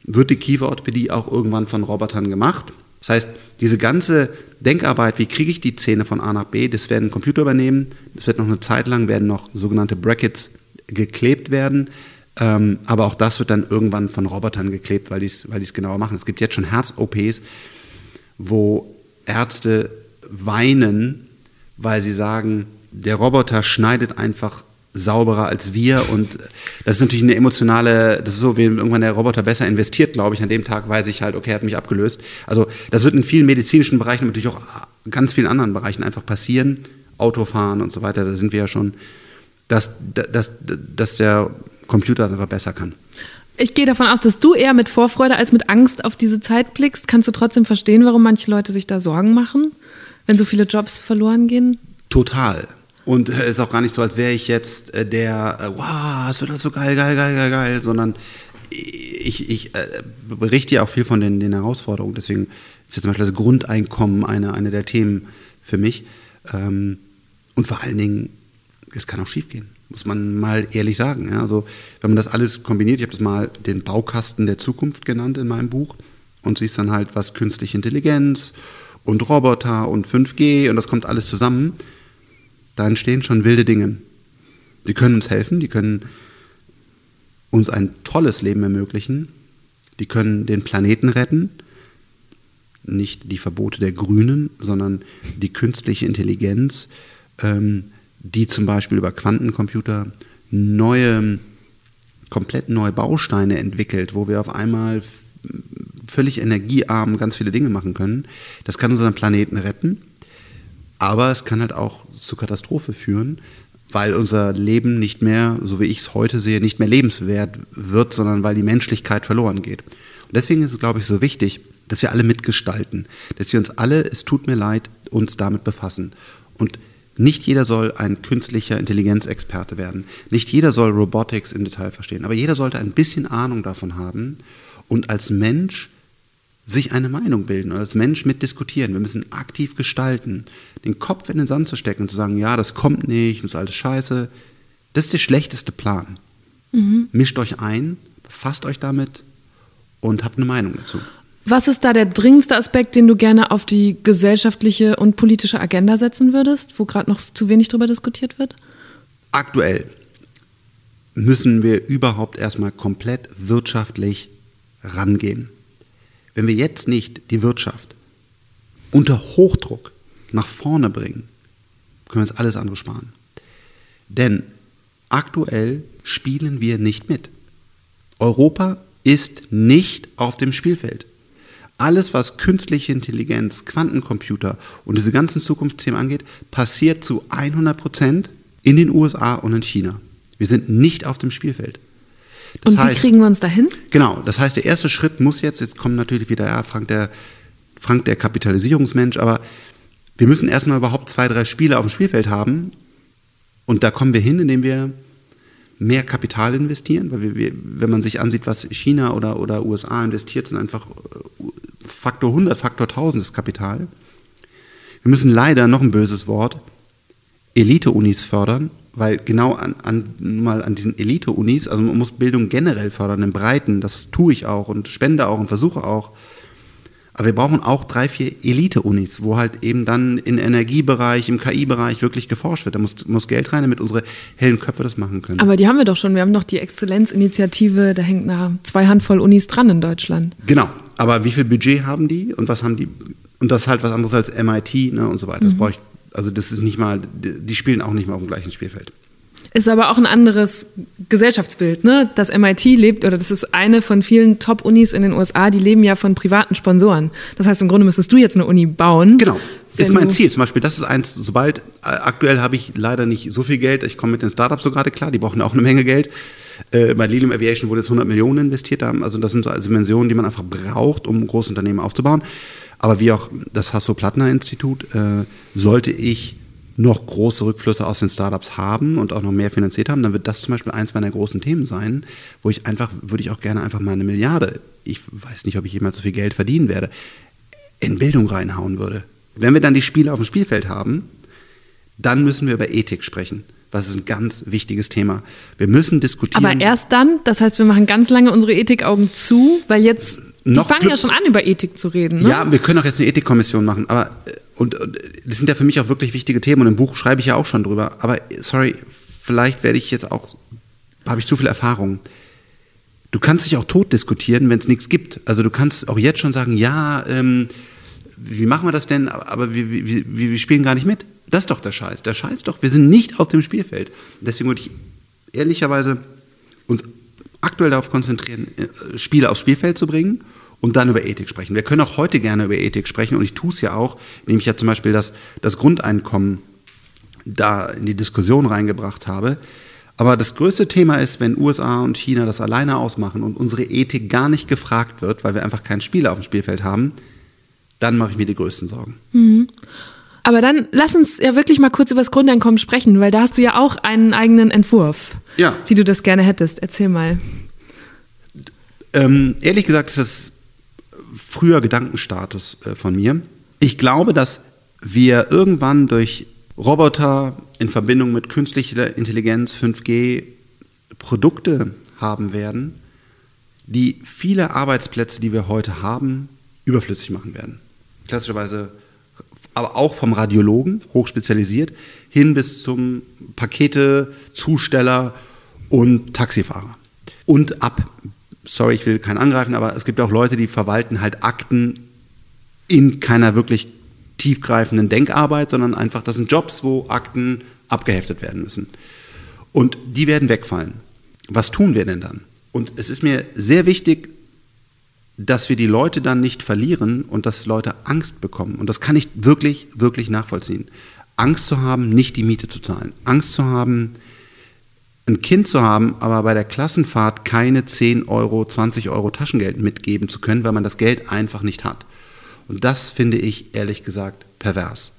S1: wird die Kieferorthopädie auch irgendwann von Robotern gemacht. Das heißt, diese ganze Denkarbeit, wie kriege ich die Zähne von A nach B, das werden Computer übernehmen. Das wird noch eine Zeit lang, werden noch sogenannte Brackets geklebt werden. Ähm, aber auch das wird dann irgendwann von Robotern geklebt, weil die es weil genauer machen. Es gibt jetzt schon Herz-OPs, wo Ärzte weinen, weil sie sagen, der Roboter schneidet einfach sauberer als wir und das ist natürlich eine emotionale, das ist so, wie irgendwann der Roboter besser investiert, glaube ich, an dem Tag weiß ich halt, okay, er hat mich abgelöst. Also das wird in vielen medizinischen Bereichen, natürlich auch ganz vielen anderen Bereichen einfach passieren, Autofahren und so weiter, da sind wir ja schon, dass, dass, dass der Computer das einfach besser kann.
S2: Ich gehe davon aus, dass du eher mit Vorfreude als mit Angst auf diese Zeit blickst. Kannst du trotzdem verstehen, warum manche Leute sich da Sorgen machen, wenn so viele Jobs verloren gehen?
S1: Total. Und es ist auch gar nicht so, als wäre ich jetzt äh, der, äh, wow, es wird alles so geil, geil, geil, geil, geil, sondern ich, ich äh, berichte ja auch viel von den, den Herausforderungen. Deswegen ist jetzt zum Beispiel das Grundeinkommen eine, eine der Themen für mich. Ähm, und vor allen Dingen, es kann auch schief gehen, muss man mal ehrlich sagen. Also, wenn man das alles kombiniert, ich habe das mal den Baukasten der Zukunft genannt in meinem Buch und siehst dann halt, was künstliche Intelligenz und Roboter und 5G und das kommt alles zusammen da entstehen schon wilde Dinge. Die können uns helfen, die können uns ein tolles Leben ermöglichen, die können den Planeten retten, nicht die Verbote der Grünen, sondern die künstliche Intelligenz, ähm, die zum Beispiel über Quantencomputer neue, komplett neue Bausteine entwickelt, wo wir auf einmal völlig energiearm ganz viele Dinge machen können. Das kann unseren Planeten retten aber es kann halt auch zur Katastrophe führen, weil unser Leben nicht mehr, so wie ich es heute sehe, nicht mehr lebenswert wird, sondern weil die Menschlichkeit verloren geht. Und deswegen ist es, glaube ich, so wichtig, dass wir alle mitgestalten, dass wir uns alle, es tut mir leid, uns damit befassen. Und nicht jeder soll ein künstlicher Intelligenzexperte werden. Nicht jeder soll Robotics im Detail verstehen. Aber jeder sollte ein bisschen Ahnung davon haben und als Mensch sich eine Meinung bilden oder als Mensch mitdiskutieren. Wir müssen aktiv gestalten. Den Kopf in den Sand zu stecken und zu sagen, ja, das kommt nicht, das ist alles scheiße, das ist der schlechteste Plan. Mhm. Mischt euch ein, befasst euch damit und habt eine Meinung dazu.
S2: Was ist da der dringendste Aspekt, den du gerne auf die gesellschaftliche und politische Agenda setzen würdest, wo gerade noch zu wenig darüber diskutiert wird?
S1: Aktuell müssen wir überhaupt erstmal komplett wirtschaftlich rangehen. Wenn wir jetzt nicht die Wirtschaft unter Hochdruck nach vorne bringen, können wir uns alles andere sparen. Denn aktuell spielen wir nicht mit. Europa ist nicht auf dem Spielfeld. Alles, was künstliche Intelligenz, Quantencomputer und diese ganzen Zukunftsthemen angeht, passiert zu 100 Prozent in den USA und in China. Wir sind nicht auf dem Spielfeld.
S2: Das und heißt, wie kriegen wir uns dahin?
S1: Genau, das heißt, der erste Schritt muss jetzt, jetzt kommt natürlich wieder, ja, Frank der, Frank der Kapitalisierungsmensch, aber wir müssen erstmal überhaupt zwei, drei Spiele auf dem Spielfeld haben. Und da kommen wir hin, indem wir mehr Kapital investieren, weil wir, wenn man sich ansieht, was China oder, oder USA investiert, sind einfach äh, Faktor 100, Faktor 1000 das Kapital. Wir müssen leider, noch ein böses Wort, Elite-Unis fördern, weil genau an, an, mal an diesen Elite-Unis, also man muss Bildung generell fördern, im Breiten, das tue ich auch und spende auch und versuche auch. Aber wir brauchen auch drei, vier Elite-Unis, wo halt eben dann im Energiebereich, im KI-Bereich wirklich geforscht wird. Da muss, muss Geld rein, damit unsere hellen Köpfe das machen können.
S2: Aber die haben wir doch schon. Wir haben doch die Exzellenzinitiative, da hängt eine zwei Handvoll Unis dran in Deutschland.
S1: Genau. Aber wie viel Budget haben die und was haben die? Und das ist halt was anderes als MIT ne, und so weiter. Das mhm. brauche ich also das ist nicht mal, die spielen auch nicht mal auf dem gleichen Spielfeld.
S2: Ist aber auch ein anderes Gesellschaftsbild, ne? Das MIT lebt, oder das ist eine von vielen Top-Unis in den USA, die leben ja von privaten Sponsoren. Das heißt, im Grunde müsstest du jetzt eine Uni bauen.
S1: Genau. Ist mein Ziel. Zum Beispiel, das ist eins, sobald, äh, aktuell habe ich leider nicht so viel Geld, ich komme mit den Startups so gerade klar, die brauchen auch eine Menge Geld. Äh, bei Lilium Aviation wurde jetzt 100 Millionen investiert, also das sind so Dimensionen, die man einfach braucht, um Großunternehmen aufzubauen. Aber wie auch das Hasso-Plattner-Institut äh, sollte ich noch große Rückflüsse aus den Startups haben und auch noch mehr finanziert haben, dann wird das zum Beispiel eins meiner großen Themen sein, wo ich einfach, würde ich auch gerne einfach mal eine Milliarde, ich weiß nicht, ob ich jemals so viel Geld verdienen werde, in Bildung reinhauen würde. Wenn wir dann die Spiele auf dem Spielfeld haben, dann müssen wir über Ethik sprechen. Das ist ein ganz wichtiges Thema. Wir müssen diskutieren.
S2: Aber erst dann, das heißt, wir machen ganz lange unsere Ethikaugen zu, weil jetzt, die fangen ja schon an, über Ethik zu reden. Ne?
S1: Ja, wir können auch jetzt eine Ethikkommission machen, aber äh, und, und das sind ja für mich auch wirklich wichtige Themen und im Buch schreibe ich ja auch schon drüber. Aber sorry, vielleicht werde ich jetzt auch, habe ich zu viel Erfahrung. Du kannst dich auch tot diskutieren, wenn es nichts gibt. Also du kannst auch jetzt schon sagen, ja, ähm, wie machen wir das denn? Aber wir, wir, wir, spielen gar nicht mit. Das ist doch der Scheiß. Der Scheiß doch, wir sind nicht auf dem Spielfeld. Deswegen würde ich ehrlicherweise uns aktuell darauf konzentrieren, äh, Spiele aufs Spielfeld zu bringen und dann über Ethik sprechen. Wir können auch heute gerne über Ethik sprechen und ich tue es ja auch, indem ich ja zum Beispiel das, das Grundeinkommen da in die Diskussion reingebracht habe. Aber das größte Thema ist, wenn USA und China das alleine ausmachen und unsere Ethik gar nicht gefragt wird, weil wir einfach keinen Spieler auf dem Spielfeld haben, dann mache ich mir die größten Sorgen.
S2: Mhm. Aber dann lass uns ja wirklich mal kurz über das Grundeinkommen sprechen, weil da hast du ja auch einen eigenen Entwurf,
S1: ja.
S2: wie du das gerne hättest. Erzähl mal.
S1: Ähm, ehrlich gesagt ist das früher Gedankenstatus äh, von mir. Ich glaube, dass wir irgendwann durch Roboter in Verbindung mit künstlicher Intelligenz, 5G, Produkte haben werden, die viele Arbeitsplätze, die wir heute haben, überflüssig machen werden. Klassischerweise, aber auch vom Radiologen, hochspezialisiert, hin bis zum Paketezusteller und Taxifahrer. Und ab, sorry, ich will keinen angreifen, aber es gibt auch Leute, die verwalten halt Akten in keiner wirklich tiefgreifenden Denkarbeit, sondern einfach, das sind Jobs, wo Akten abgeheftet werden müssen. Und die werden wegfallen. Was tun wir denn dann? Und es ist mir sehr wichtig, dass wir die Leute dann nicht verlieren und dass Leute Angst bekommen. Und das kann ich wirklich, wirklich nachvollziehen. Angst zu haben, nicht die Miete zu zahlen. Angst zu haben, ein Kind zu haben, aber bei der Klassenfahrt keine 10 Euro, 20 Euro Taschengeld mitgeben zu können, weil man das Geld einfach nicht hat. Und das finde ich ehrlich gesagt pervers.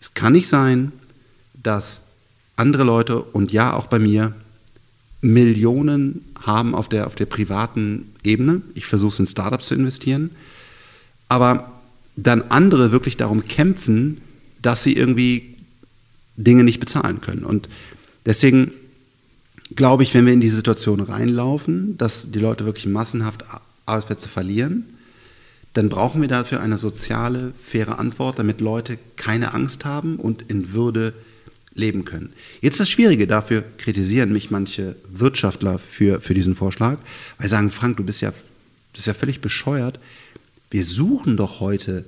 S1: Es kann nicht sein, dass andere Leute und ja auch bei mir Millionen haben auf der, auf der privaten Ebene. Ich versuche es in Startups zu investieren. Aber dann andere wirklich darum kämpfen, dass sie irgendwie Dinge nicht bezahlen können. Und deswegen glaube ich, wenn wir in diese Situation reinlaufen, dass die Leute wirklich massenhaft Arbeitsplätze verlieren, dann brauchen wir dafür eine soziale, faire Antwort, damit Leute keine Angst haben und in Würde leben können. Jetzt das Schwierige, dafür kritisieren mich manche Wirtschaftler für, für diesen Vorschlag, weil sie sagen, Frank, du bist ja, bist ja völlig bescheuert. Wir suchen doch heute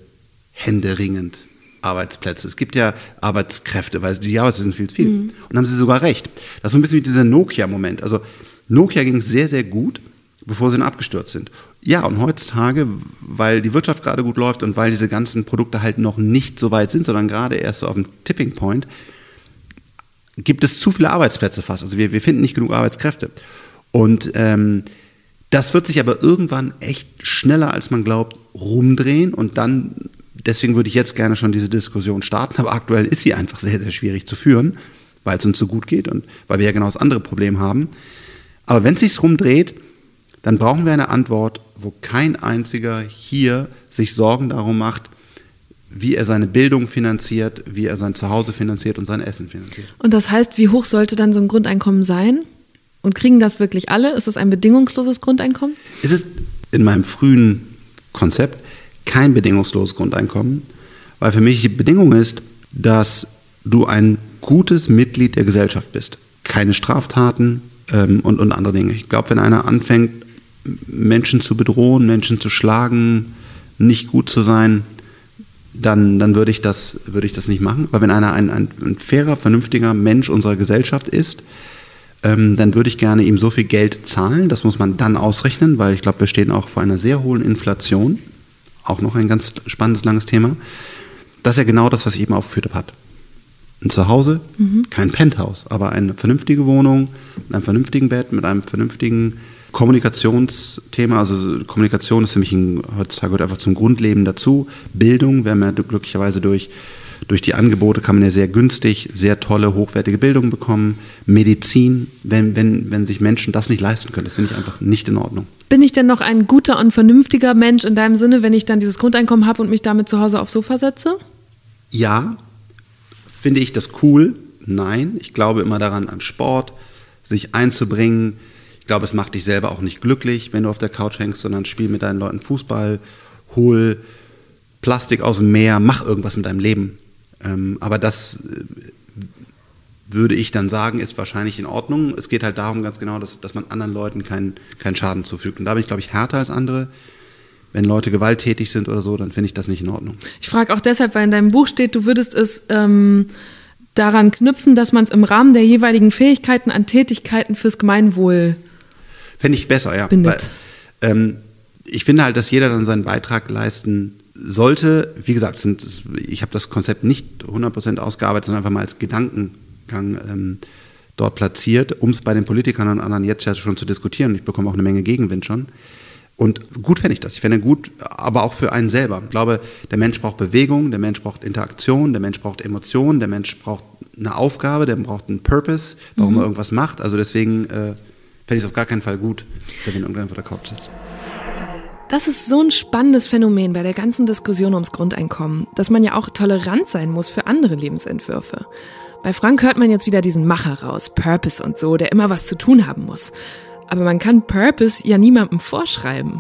S1: händeringend Arbeitsplätze. Es gibt ja Arbeitskräfte, weil die Arbeitsplätze sind viel zu viel. Mhm. Und haben sie sogar recht. Das ist so ein bisschen wie dieser Nokia-Moment. Also Nokia ging sehr, sehr gut, bevor sie dann abgestürzt sind. Ja, und heutzutage, weil die Wirtschaft gerade gut läuft und weil diese ganzen Produkte halt noch nicht so weit sind, sondern gerade erst so auf dem Tipping Point, gibt es zu viele Arbeitsplätze fast. Also wir, wir finden nicht genug Arbeitskräfte. Und ähm, das wird sich aber irgendwann echt schneller, als man glaubt, rumdrehen und dann, deswegen würde ich jetzt gerne schon diese Diskussion starten, aber aktuell ist sie einfach sehr, sehr schwierig zu führen, weil es uns so gut geht und weil wir ja genau das andere Problem haben. Aber wenn es sich rumdreht, dann brauchen wir eine Antwort, wo kein einziger hier sich Sorgen darum macht, wie er seine Bildung finanziert, wie er sein Zuhause finanziert und sein Essen finanziert.
S2: Und das heißt, wie hoch sollte dann so ein Grundeinkommen sein? Und kriegen das wirklich alle? Ist es ein bedingungsloses Grundeinkommen?
S1: Es ist in meinem frühen Konzept kein bedingungsloses Grundeinkommen, weil für mich die Bedingung ist, dass du ein gutes Mitglied der Gesellschaft bist. Keine Straftaten ähm, und, und andere Dinge. Ich glaube, wenn einer anfängt, Menschen zu bedrohen, Menschen zu schlagen, nicht gut zu sein, dann, dann würde, ich das, ich das nicht machen. Weil wenn einer ein, ein, ein fairer, vernünftiger Mensch unserer Gesellschaft ist, ähm, dann würde ich gerne ihm so viel Geld zahlen. Das muss man dann ausrechnen, weil ich glaube, wir stehen auch vor einer sehr hohen Inflation. Auch noch ein ganz spannendes, langes Thema. Dass er genau das, was ich eben aufgeführt habe, hat. Ein Zuhause, mhm. kein Penthouse, aber eine vernünftige Wohnung, mit einem vernünftigen Bett, mit einem vernünftigen Kommunikationsthema, also Kommunikation ist für mich ein, heutzutage gehört einfach zum Grundleben dazu. Bildung, wir haben ja glücklicherweise durch, durch die Angebote kann man ja sehr günstig, sehr tolle, hochwertige Bildung bekommen. Medizin, wenn, wenn, wenn sich Menschen das nicht leisten können, das finde ich einfach nicht in Ordnung.
S2: Bin ich denn noch ein guter und vernünftiger Mensch in deinem Sinne, wenn ich dann dieses Grundeinkommen habe und mich damit zu Hause aufs Sofa setze?
S1: Ja, finde ich das cool, nein. Ich glaube immer daran, an Sport, sich einzubringen. Ich glaube, es macht dich selber auch nicht glücklich, wenn du auf der Couch hängst, sondern spiel mit deinen Leuten Fußball, hol Plastik aus dem Meer, mach irgendwas mit deinem Leben. Ähm, aber das äh, würde ich dann sagen, ist wahrscheinlich in Ordnung. Es geht halt darum ganz genau, dass, dass man anderen Leuten keinen keinen Schaden zufügt. Und da bin ich, glaube ich, härter als andere. Wenn Leute gewalttätig sind oder so, dann finde ich das nicht in Ordnung.
S2: Ich frage auch deshalb, weil in deinem Buch steht, du würdest es ähm, daran knüpfen, dass man es im Rahmen der jeweiligen Fähigkeiten an Tätigkeiten fürs Gemeinwohl
S1: Fände ich besser, ja.
S2: Bindet.
S1: Weil, ähm, ich finde halt, dass jeder dann seinen Beitrag leisten sollte. Wie gesagt, sind, ich habe das Konzept nicht 100% ausgearbeitet, sondern einfach mal als Gedanken Gang ähm, dort platziert, um es bei den Politikern und anderen jetzt ja schon zu diskutieren. Ich bekomme auch eine Menge Gegenwind schon. Und gut fände ich das. Ich fände gut, aber auch für einen selber. Ich glaube, der Mensch braucht Bewegung, der Mensch braucht Interaktion, der Mensch braucht Emotionen, der Mensch braucht eine Aufgabe, der braucht einen Purpose, warum mhm. er irgendwas macht. Also deswegen äh, fände ich es auf gar keinen Fall gut, wenn irgendwann vor der Couch sitzt.
S2: Das ist so ein spannendes Phänomen bei der ganzen Diskussion ums Grundeinkommen, dass man ja auch tolerant sein muss für andere Lebensentwürfe. Bei Frank hört man jetzt wieder diesen Macher raus, Purpose und so, der immer was zu tun haben muss. Aber man kann Purpose ja niemandem vorschreiben.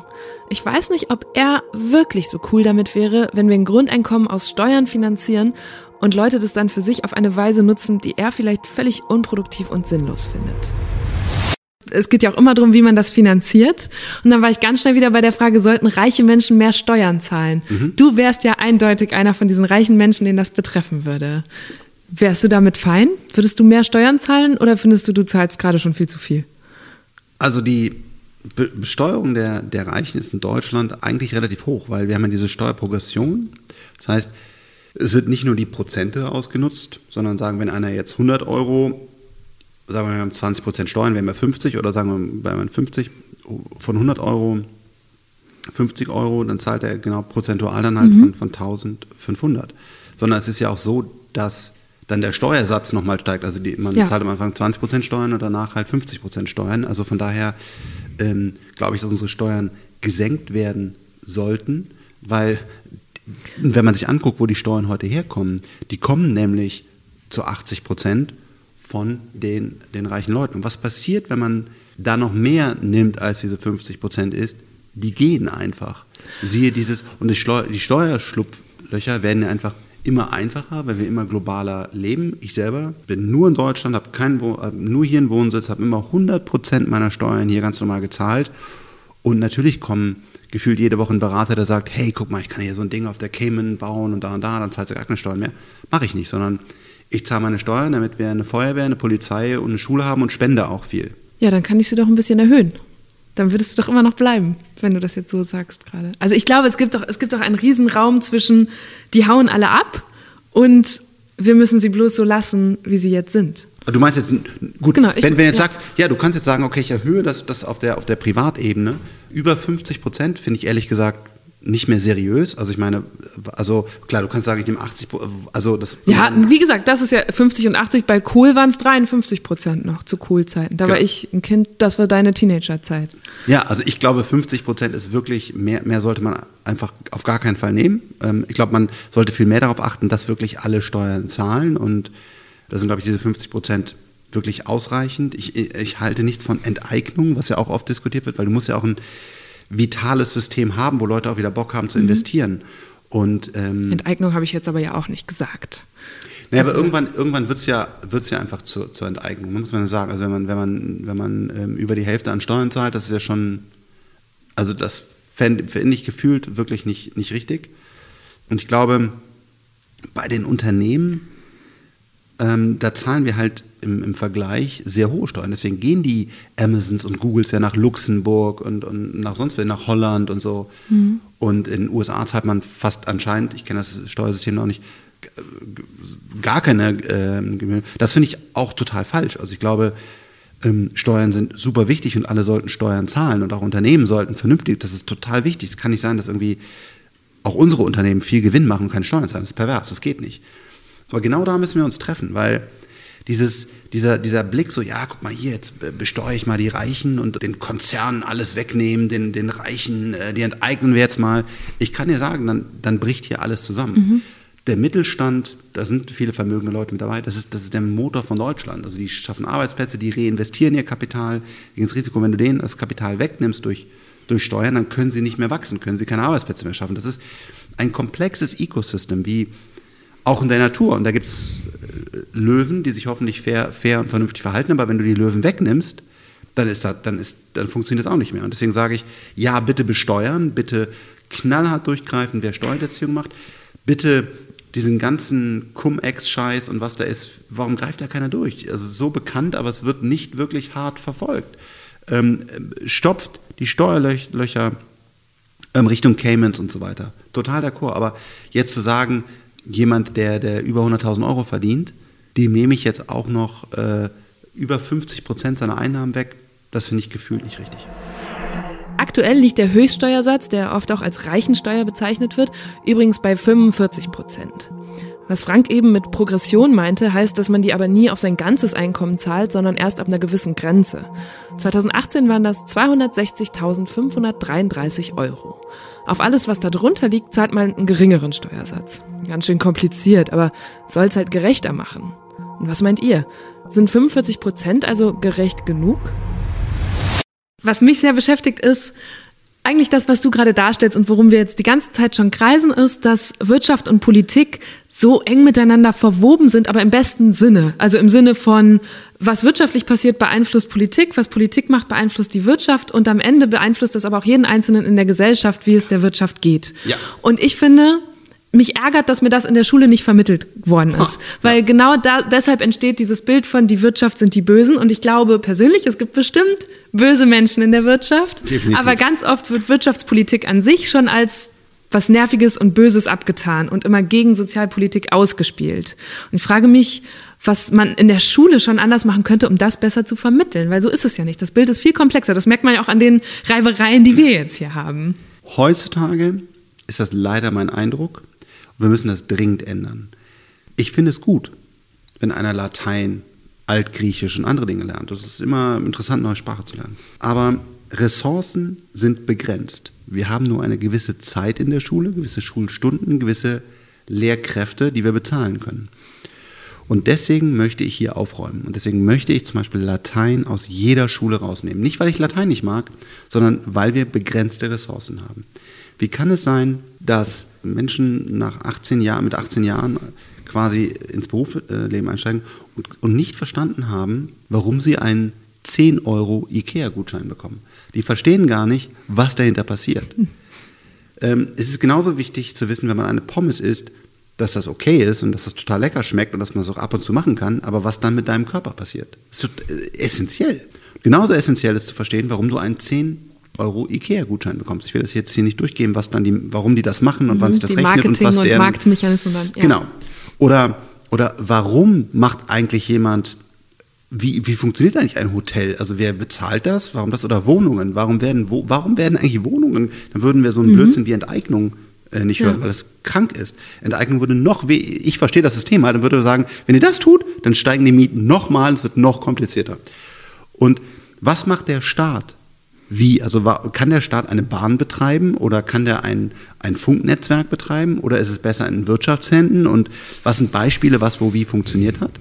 S2: Ich weiß nicht, ob er wirklich so cool damit wäre, wenn wir ein Grundeinkommen aus Steuern finanzieren und Leute das dann für sich auf eine Weise nutzen, die er vielleicht völlig unproduktiv und sinnlos findet. Es geht ja auch immer darum, wie man das finanziert. Und dann war ich ganz schnell wieder bei der Frage, sollten reiche Menschen mehr Steuern zahlen? Mhm. Du wärst ja eindeutig einer von diesen reichen Menschen, den das betreffen würde. Wärst du damit fein? Würdest du mehr Steuern zahlen oder findest du, du zahlst gerade schon viel zu viel?
S1: Also die Besteuerung der, der Reichen ist in Deutschland eigentlich relativ hoch, weil wir haben ja diese Steuerprogression. Das heißt, es wird nicht nur die Prozente ausgenutzt, sondern sagen, wenn einer jetzt 100 Euro, sagen wir, wir haben 20 Prozent Steuern, wären wir 50 oder sagen wir, wenn man 50 von 100 Euro 50 Euro, dann zahlt er genau prozentual dann halt mhm. von, von 1500. Sondern es ist ja auch so, dass dann der Steuersatz nochmal steigt. Also die, man ja. zahlt am Anfang 20% Steuern und danach halt 50% Steuern. Also von daher ähm, glaube ich, dass unsere Steuern gesenkt werden sollten, weil wenn man sich anguckt, wo die Steuern heute herkommen, die kommen nämlich zu 80% von den, den reichen Leuten. Und was passiert, wenn man da noch mehr nimmt, als diese 50% ist? Die gehen einfach. Siehe dieses, und die Steuerschlupflöcher werden ja einfach immer einfacher, weil wir immer globaler leben. Ich selber bin nur in Deutschland, habe keinen, nur hier einen Wohnsitz, habe immer 100 Prozent meiner Steuern hier ganz normal gezahlt. Und natürlich kommen gefühlt jede Woche ein Berater, der sagt, hey, guck mal, ich kann hier so ein Ding auf der Cayman bauen und da und da, dann zahlst du gar keine Steuern mehr. Mache ich nicht, sondern ich zahle meine Steuern, damit wir eine Feuerwehr, eine Polizei und eine Schule haben und spende auch viel.
S2: Ja, dann kann ich sie doch ein bisschen erhöhen dann würdest du doch immer noch bleiben, wenn du das jetzt so sagst gerade. Also ich glaube, es gibt doch, es gibt doch einen Riesenraum zwischen, die hauen alle ab und wir müssen sie bloß so lassen, wie sie jetzt sind.
S1: Du meinst jetzt, gut, genau, wenn, wenn du jetzt ja. sagst, ja, du kannst jetzt sagen, okay, ich erhöhe das, das auf, der, auf der Privatebene über 50 Prozent, finde ich ehrlich gesagt nicht mehr seriös. Also ich meine, also klar, du kannst sagen, ich nehme 80, also das.
S2: Ja, wie gesagt, das ist ja 50 und 80. Bei Kohl waren es 53 Prozent noch zu Kohl-Zeiten. Da genau. war ich ein Kind, das war deine Teenagerzeit.
S1: Ja, also ich glaube, 50 Prozent ist wirklich mehr, mehr sollte man einfach auf gar keinen Fall nehmen. Ähm, ich glaube, man sollte viel mehr darauf achten, dass wirklich alle Steuern zahlen und da sind, glaube ich, diese 50 Prozent wirklich ausreichend. Ich, ich halte nichts von Enteignung, was ja auch oft diskutiert wird, weil du musst ja auch ein vitales System haben, wo Leute auch wieder Bock haben zu mhm. investieren. Und, ähm,
S2: Enteignung habe ich jetzt aber ja auch nicht gesagt.
S1: Naja, aber irgendwann, irgendwann wird es ja, wird's ja einfach zur, zur Enteignung, muss man sagen. Also wenn man, wenn man, wenn man ähm, über die Hälfte an Steuern zahlt, das ist ja schon, also das fände find ich gefühlt wirklich nicht, nicht richtig. Und ich glaube, bei den Unternehmen, ähm, da zahlen wir halt im, im Vergleich sehr hohe Steuern. Deswegen gehen die Amazons und Googles ja nach Luxemburg und, und nach sonst wo, nach Holland und so. Mhm. Und in den USA zahlt man fast anscheinend, ich kenne das Steuersystem noch nicht, gar keine äh, Gebühren. Das finde ich auch total falsch. Also ich glaube, ähm, Steuern sind super wichtig und alle sollten Steuern zahlen und auch Unternehmen sollten vernünftig, das ist total wichtig. Es kann nicht sein, dass irgendwie auch unsere Unternehmen viel Gewinn machen und keine Steuern zahlen. Das ist pervers, das geht nicht. Aber genau da müssen wir uns treffen, weil dieses, dieser, dieser Blick so, ja, guck mal hier, jetzt besteuere ich mal die Reichen und den Konzernen alles wegnehmen, den, den Reichen, äh, die enteignen wir jetzt mal. Ich kann dir sagen, dann, dann bricht hier alles zusammen. Mhm. der Mittelstand, da sind viele vermögende Leute mit dabei, das ist, das ist der Motor von Deutschland. Also die schaffen Arbeitsplätze, die reinvestieren ihr Kapital gegen das Risiko. Wenn du denen das Kapital wegnimmst durch, durch Steuern, dann können sie nicht mehr wachsen, können sie keine Arbeitsplätze mehr schaffen. Das ist ein komplexes Ecosystem, wie auch in der Natur. Und da gibt es Löwen, die sich hoffentlich fair, fair und vernünftig verhalten, aber wenn du die Löwen wegnimmst, dann, ist das, dann, ist, dann funktioniert das auch nicht mehr. Und deswegen sage ich, ja, bitte besteuern, bitte knallhart durchgreifen, wer Steuererziehung macht, bitte diesen ganzen Cum-Ex-Scheiß und was da ist, warum greift da keiner durch? Also so bekannt, aber es wird nicht wirklich hart verfolgt. Ähm, stopft die Steuerlöcher ähm, Richtung Caymans und so weiter. Total d'accord. Aber jetzt zu sagen, jemand, der, der über 100.000 Euro verdient, dem nehme ich jetzt auch noch äh, über 50 Prozent seiner Einnahmen weg, das finde ich gefühlt nicht richtig.
S2: Aktuell liegt der Höchststeuersatz, der oft auch als Reichensteuer bezeichnet wird, übrigens bei 45 Prozent. Was Frank eben mit Progression meinte, heißt, dass man die aber nie auf sein ganzes Einkommen zahlt, sondern erst ab einer gewissen Grenze. 2018 waren das 260.533 Euro. Auf alles, was da drunter liegt, zahlt man einen geringeren Steuersatz. Ganz schön kompliziert, aber soll's halt gerechter machen. Und was meint ihr? Sind 45 Prozent also gerecht genug? Was mich sehr beschäftigt ist, eigentlich das, was du gerade darstellst und worum wir jetzt die ganze Zeit schon kreisen, ist, dass Wirtschaft und Politik so eng miteinander verwoben sind, aber im besten Sinne. Also im Sinne von, was wirtschaftlich passiert, beeinflusst Politik, was Politik macht, beeinflusst die Wirtschaft und am Ende beeinflusst das aber auch jeden Einzelnen in der Gesellschaft, wie es der Wirtschaft geht. Ja. Und ich finde, mich ärgert, dass mir das in der Schule nicht vermittelt worden ist. Ha, Weil ja. genau da, deshalb entsteht dieses Bild von, die Wirtschaft sind die Bösen. Und ich glaube persönlich, es gibt bestimmt böse Menschen in der Wirtschaft. Definitiv. Aber ganz oft wird Wirtschaftspolitik an sich schon als was Nerviges und Böses abgetan und immer gegen Sozialpolitik ausgespielt. Und ich frage mich, was man in der Schule schon anders machen könnte, um das besser zu vermitteln. Weil so ist es ja nicht. Das Bild ist viel komplexer. Das merkt man ja auch an den Reibereien, die wir jetzt hier haben.
S1: Heutzutage ist das leider mein Eindruck, wir müssen das dringend ändern. Ich finde es gut, wenn einer Latein, Altgriechisch und andere Dinge lernt. Das ist immer interessant, neue Sprache zu lernen. Aber Ressourcen sind begrenzt. Wir haben nur eine gewisse Zeit in der Schule, gewisse Schulstunden, gewisse Lehrkräfte, die wir bezahlen können. Und deswegen möchte ich hier aufräumen. Und deswegen möchte ich zum Beispiel Latein aus jeder Schule rausnehmen. Nicht, weil ich Latein nicht mag, sondern weil wir begrenzte Ressourcen haben. Wie kann es sein, dass Menschen nach 18 Jahren, mit 18 Jahren quasi ins Berufsleben einsteigen und, und nicht verstanden haben, warum sie einen 10 Euro IKEA-Gutschein bekommen? Die verstehen gar nicht, was dahinter passiert. Ähm, es ist genauso wichtig zu wissen, wenn man eine Pommes isst, dass das okay ist und dass das total lecker schmeckt und dass man es auch ab und zu machen kann, aber was dann mit deinem Körper passiert. Das ist äh, essentiell. Genauso essentiell ist zu verstehen, warum du einen 10 Euro IKEA-Gutschein bekommst. Ich will das jetzt hier nicht durchgeben, was dann die, warum die das machen und mhm, wann sich das rechnet
S2: Marketing
S1: und was
S2: und deren, Marktmechanismen dann.
S1: Ja. Genau. Oder, oder warum macht eigentlich jemand, wie, wie funktioniert eigentlich ein Hotel? Also wer bezahlt das? Warum das? Oder Wohnungen? Warum werden, wo, warum werden eigentlich Wohnungen? Dann würden wir so einen mhm. Blödsinn wie Enteignung äh, nicht hören, ja. weil das krank ist. Enteignung würde noch, ich verstehe das System, dann würde sagen, wenn ihr das tut, dann steigen die Mieten nochmal, es wird noch komplizierter. Und was macht der Staat? Wie? Also kann der Staat eine Bahn betreiben oder kann der ein, ein Funknetzwerk betreiben oder ist es besser in Wirtschaftshänden? Und was sind Beispiele, was wo wie funktioniert hat?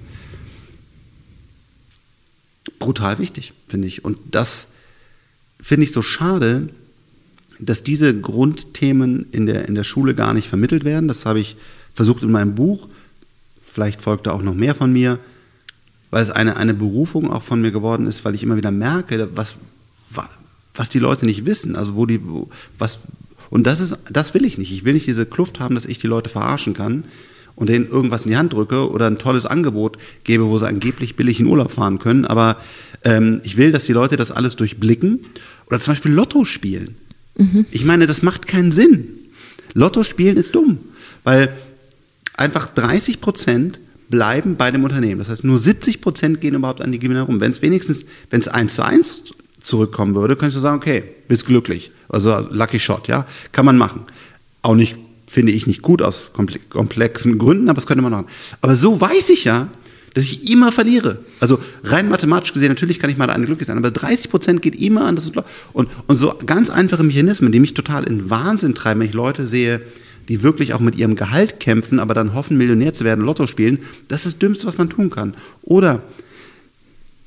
S1: Brutal wichtig, finde ich. Und das finde ich so schade, dass diese Grundthemen in der, in der Schule gar nicht vermittelt werden. Das habe ich versucht in meinem Buch. Vielleicht folgt da auch noch mehr von mir, weil es eine, eine Berufung auch von mir geworden ist, weil ich immer wieder merke, was, was die Leute nicht wissen. Also wo die, wo, was, und das ist, das will ich nicht. Ich will nicht diese Kluft haben, dass ich die Leute verarschen kann und denen irgendwas in die Hand drücke oder ein tolles Angebot gebe, wo sie angeblich billig in Urlaub fahren können. Aber ähm, ich will, dass die Leute das alles durchblicken oder zum Beispiel Lotto spielen. Mhm. Ich meine, das macht keinen Sinn. Lotto spielen ist dumm, weil einfach 30 Prozent bleiben bei dem Unternehmen. Das heißt, nur 70 Prozent gehen überhaupt an die Gewinner rum. Wenn es wenigstens, wenn es eins zu eins zurückkommen würde, könntest du sagen, okay, bist glücklich. Also Lucky Shot, ja, kann man machen. Auch nicht, finde ich nicht gut aus komplexen Gründen, aber das könnte man machen. Aber so weiß ich ja, dass ich immer verliere. Also rein mathematisch gesehen, natürlich kann ich mal eine glücklich sein, aber 30 Prozent geht immer an das und, und so ganz einfache Mechanismen, die mich total in Wahnsinn treiben, wenn ich Leute sehe, die wirklich auch mit ihrem Gehalt kämpfen, aber dann hoffen, Millionär zu werden, Lotto spielen, das ist das Dümmste, was man tun kann. Oder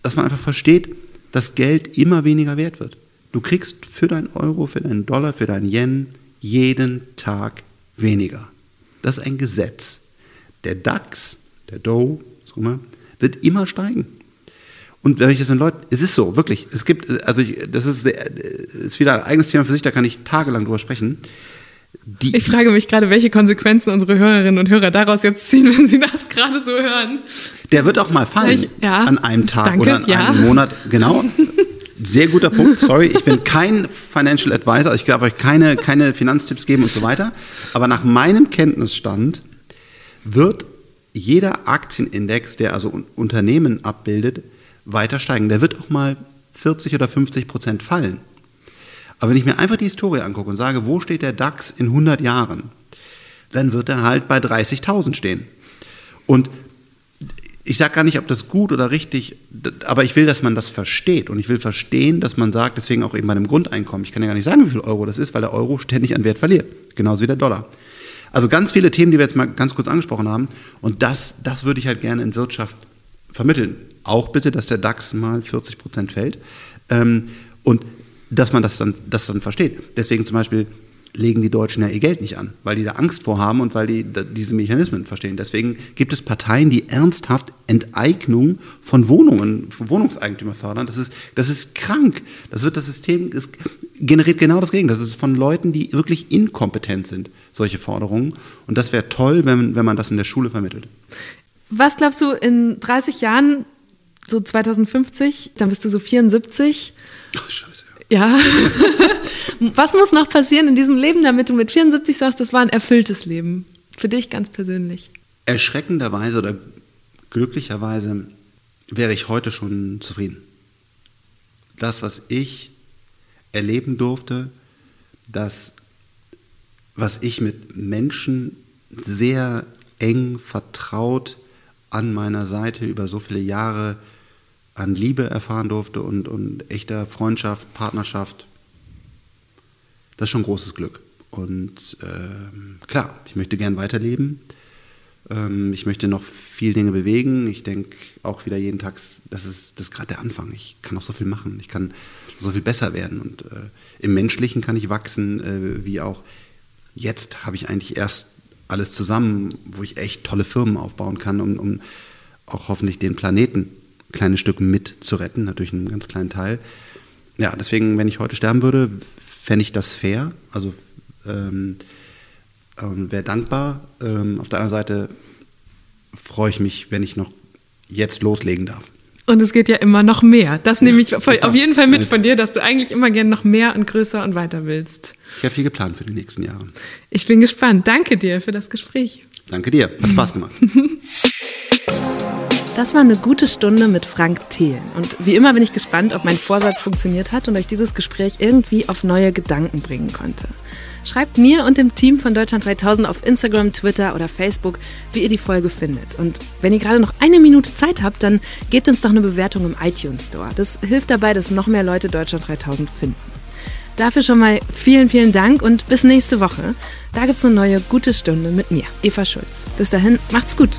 S1: dass man einfach versteht, dass Geld immer weniger wert wird. Du kriegst für deinen Euro, für deinen Dollar, für deinen Yen jeden Tag weniger. Das ist ein Gesetz. Der DAX, der Dow, was auch immer, wird immer steigen. Und wenn ich das den Leuten, es ist so, wirklich, es gibt, also ich, das ist, ist wieder ein eigenes Thema für sich, da kann ich tagelang drüber sprechen.
S2: Die, ich frage mich gerade, welche Konsequenzen unsere Hörerinnen und Hörer daraus jetzt ziehen, wenn sie das gerade so hören.
S1: Der wird auch mal fallen ich, ja, an einem Tag danke, oder an ja. einem Monat. Genau. Sehr guter Punkt. Sorry, ich bin kein Financial Advisor. Ich darf euch keine, keine Finanztipps geben und so weiter. Aber nach meinem Kenntnisstand wird jeder Aktienindex, der also Unternehmen abbildet, weiter steigen. Der wird auch mal 40 oder 50 Prozent fallen. Aber wenn ich mir einfach die Historie angucke und sage, wo steht der DAX in 100 Jahren, dann wird er halt bei 30.000 stehen. Und ich sage gar nicht, ob das gut oder richtig, aber ich will, dass man das versteht. Und ich will verstehen, dass man sagt, deswegen auch eben bei einem Grundeinkommen, ich kann ja gar nicht sagen, wie viel Euro das ist, weil der Euro ständig an Wert verliert. Genauso wie der Dollar. Also ganz viele Themen, die wir jetzt mal ganz kurz angesprochen haben. Und das, das würde ich halt gerne in Wirtschaft vermitteln. Auch bitte, dass der DAX mal 40 Prozent fällt. Ähm, und dass man das dann, das dann versteht. Deswegen zum Beispiel legen die Deutschen ja ihr Geld nicht an, weil die da Angst vor haben und weil die diese Mechanismen verstehen. Deswegen gibt es Parteien, die ernsthaft Enteignung von Wohnungen, von Wohnungseigentümer fördern. Das ist, das ist krank. Das wird das System, das generiert genau das Gegenteil. Das ist von Leuten, die wirklich inkompetent sind, solche Forderungen. Und das wäre toll, wenn, wenn man das in der Schule vermittelt.
S2: Was glaubst du, in 30 Jahren, so 2050, dann bist du so 74? Ach, scheiße. Ja. Was muss noch passieren in diesem Leben, damit du mit 74 sagst, das war ein erfülltes Leben? Für dich ganz persönlich.
S1: Erschreckenderweise oder glücklicherweise wäre ich heute schon zufrieden. Das, was ich erleben durfte, das, was ich mit Menschen sehr eng vertraut an meiner Seite über so viele Jahre an Liebe erfahren durfte und, und echter Freundschaft, Partnerschaft, das ist schon großes Glück. Und ähm, klar, ich möchte gern weiterleben. Ähm, ich möchte noch viel Dinge bewegen. Ich denke auch wieder jeden Tag, das ist, das gerade der Anfang. Ich kann noch so viel machen. Ich kann so viel besser werden. Und äh, im Menschlichen kann ich wachsen, äh, wie auch jetzt habe ich eigentlich erst alles zusammen, wo ich echt tolle Firmen aufbauen kann, um, um auch hoffentlich den Planeten kleines Stück mit zu retten, natürlich einen ganz kleinen Teil. Ja, deswegen, wenn ich heute sterben würde, fände ich das fair. Also ähm, ähm, wäre dankbar. Ähm, auf der anderen Seite freue ich mich, wenn ich noch jetzt loslegen darf.
S2: Und es geht ja immer noch mehr. Das ja, nehme ich auf jeden Fall mit von dir, dass du eigentlich immer gerne noch mehr und größer und weiter willst.
S1: Ich habe viel geplant für die nächsten Jahre.
S2: Ich bin gespannt. Danke dir für das Gespräch.
S1: Danke dir. Hat Spaß gemacht.
S2: Das war eine gute Stunde mit Frank Thelen. Und wie immer bin ich gespannt, ob mein Vorsatz funktioniert hat und euch dieses Gespräch irgendwie auf neue Gedanken bringen konnte. Schreibt mir und dem Team von Deutschland 3000 auf Instagram, Twitter oder Facebook, wie ihr die Folge findet. Und wenn ihr gerade noch eine Minute Zeit habt, dann gebt uns doch eine Bewertung im iTunes Store. Das hilft dabei, dass noch mehr Leute Deutschland 3000 finden. Dafür schon mal vielen, vielen Dank und bis nächste Woche. Da gibt es eine neue gute Stunde mit mir, Eva Schulz. Bis dahin, macht's gut.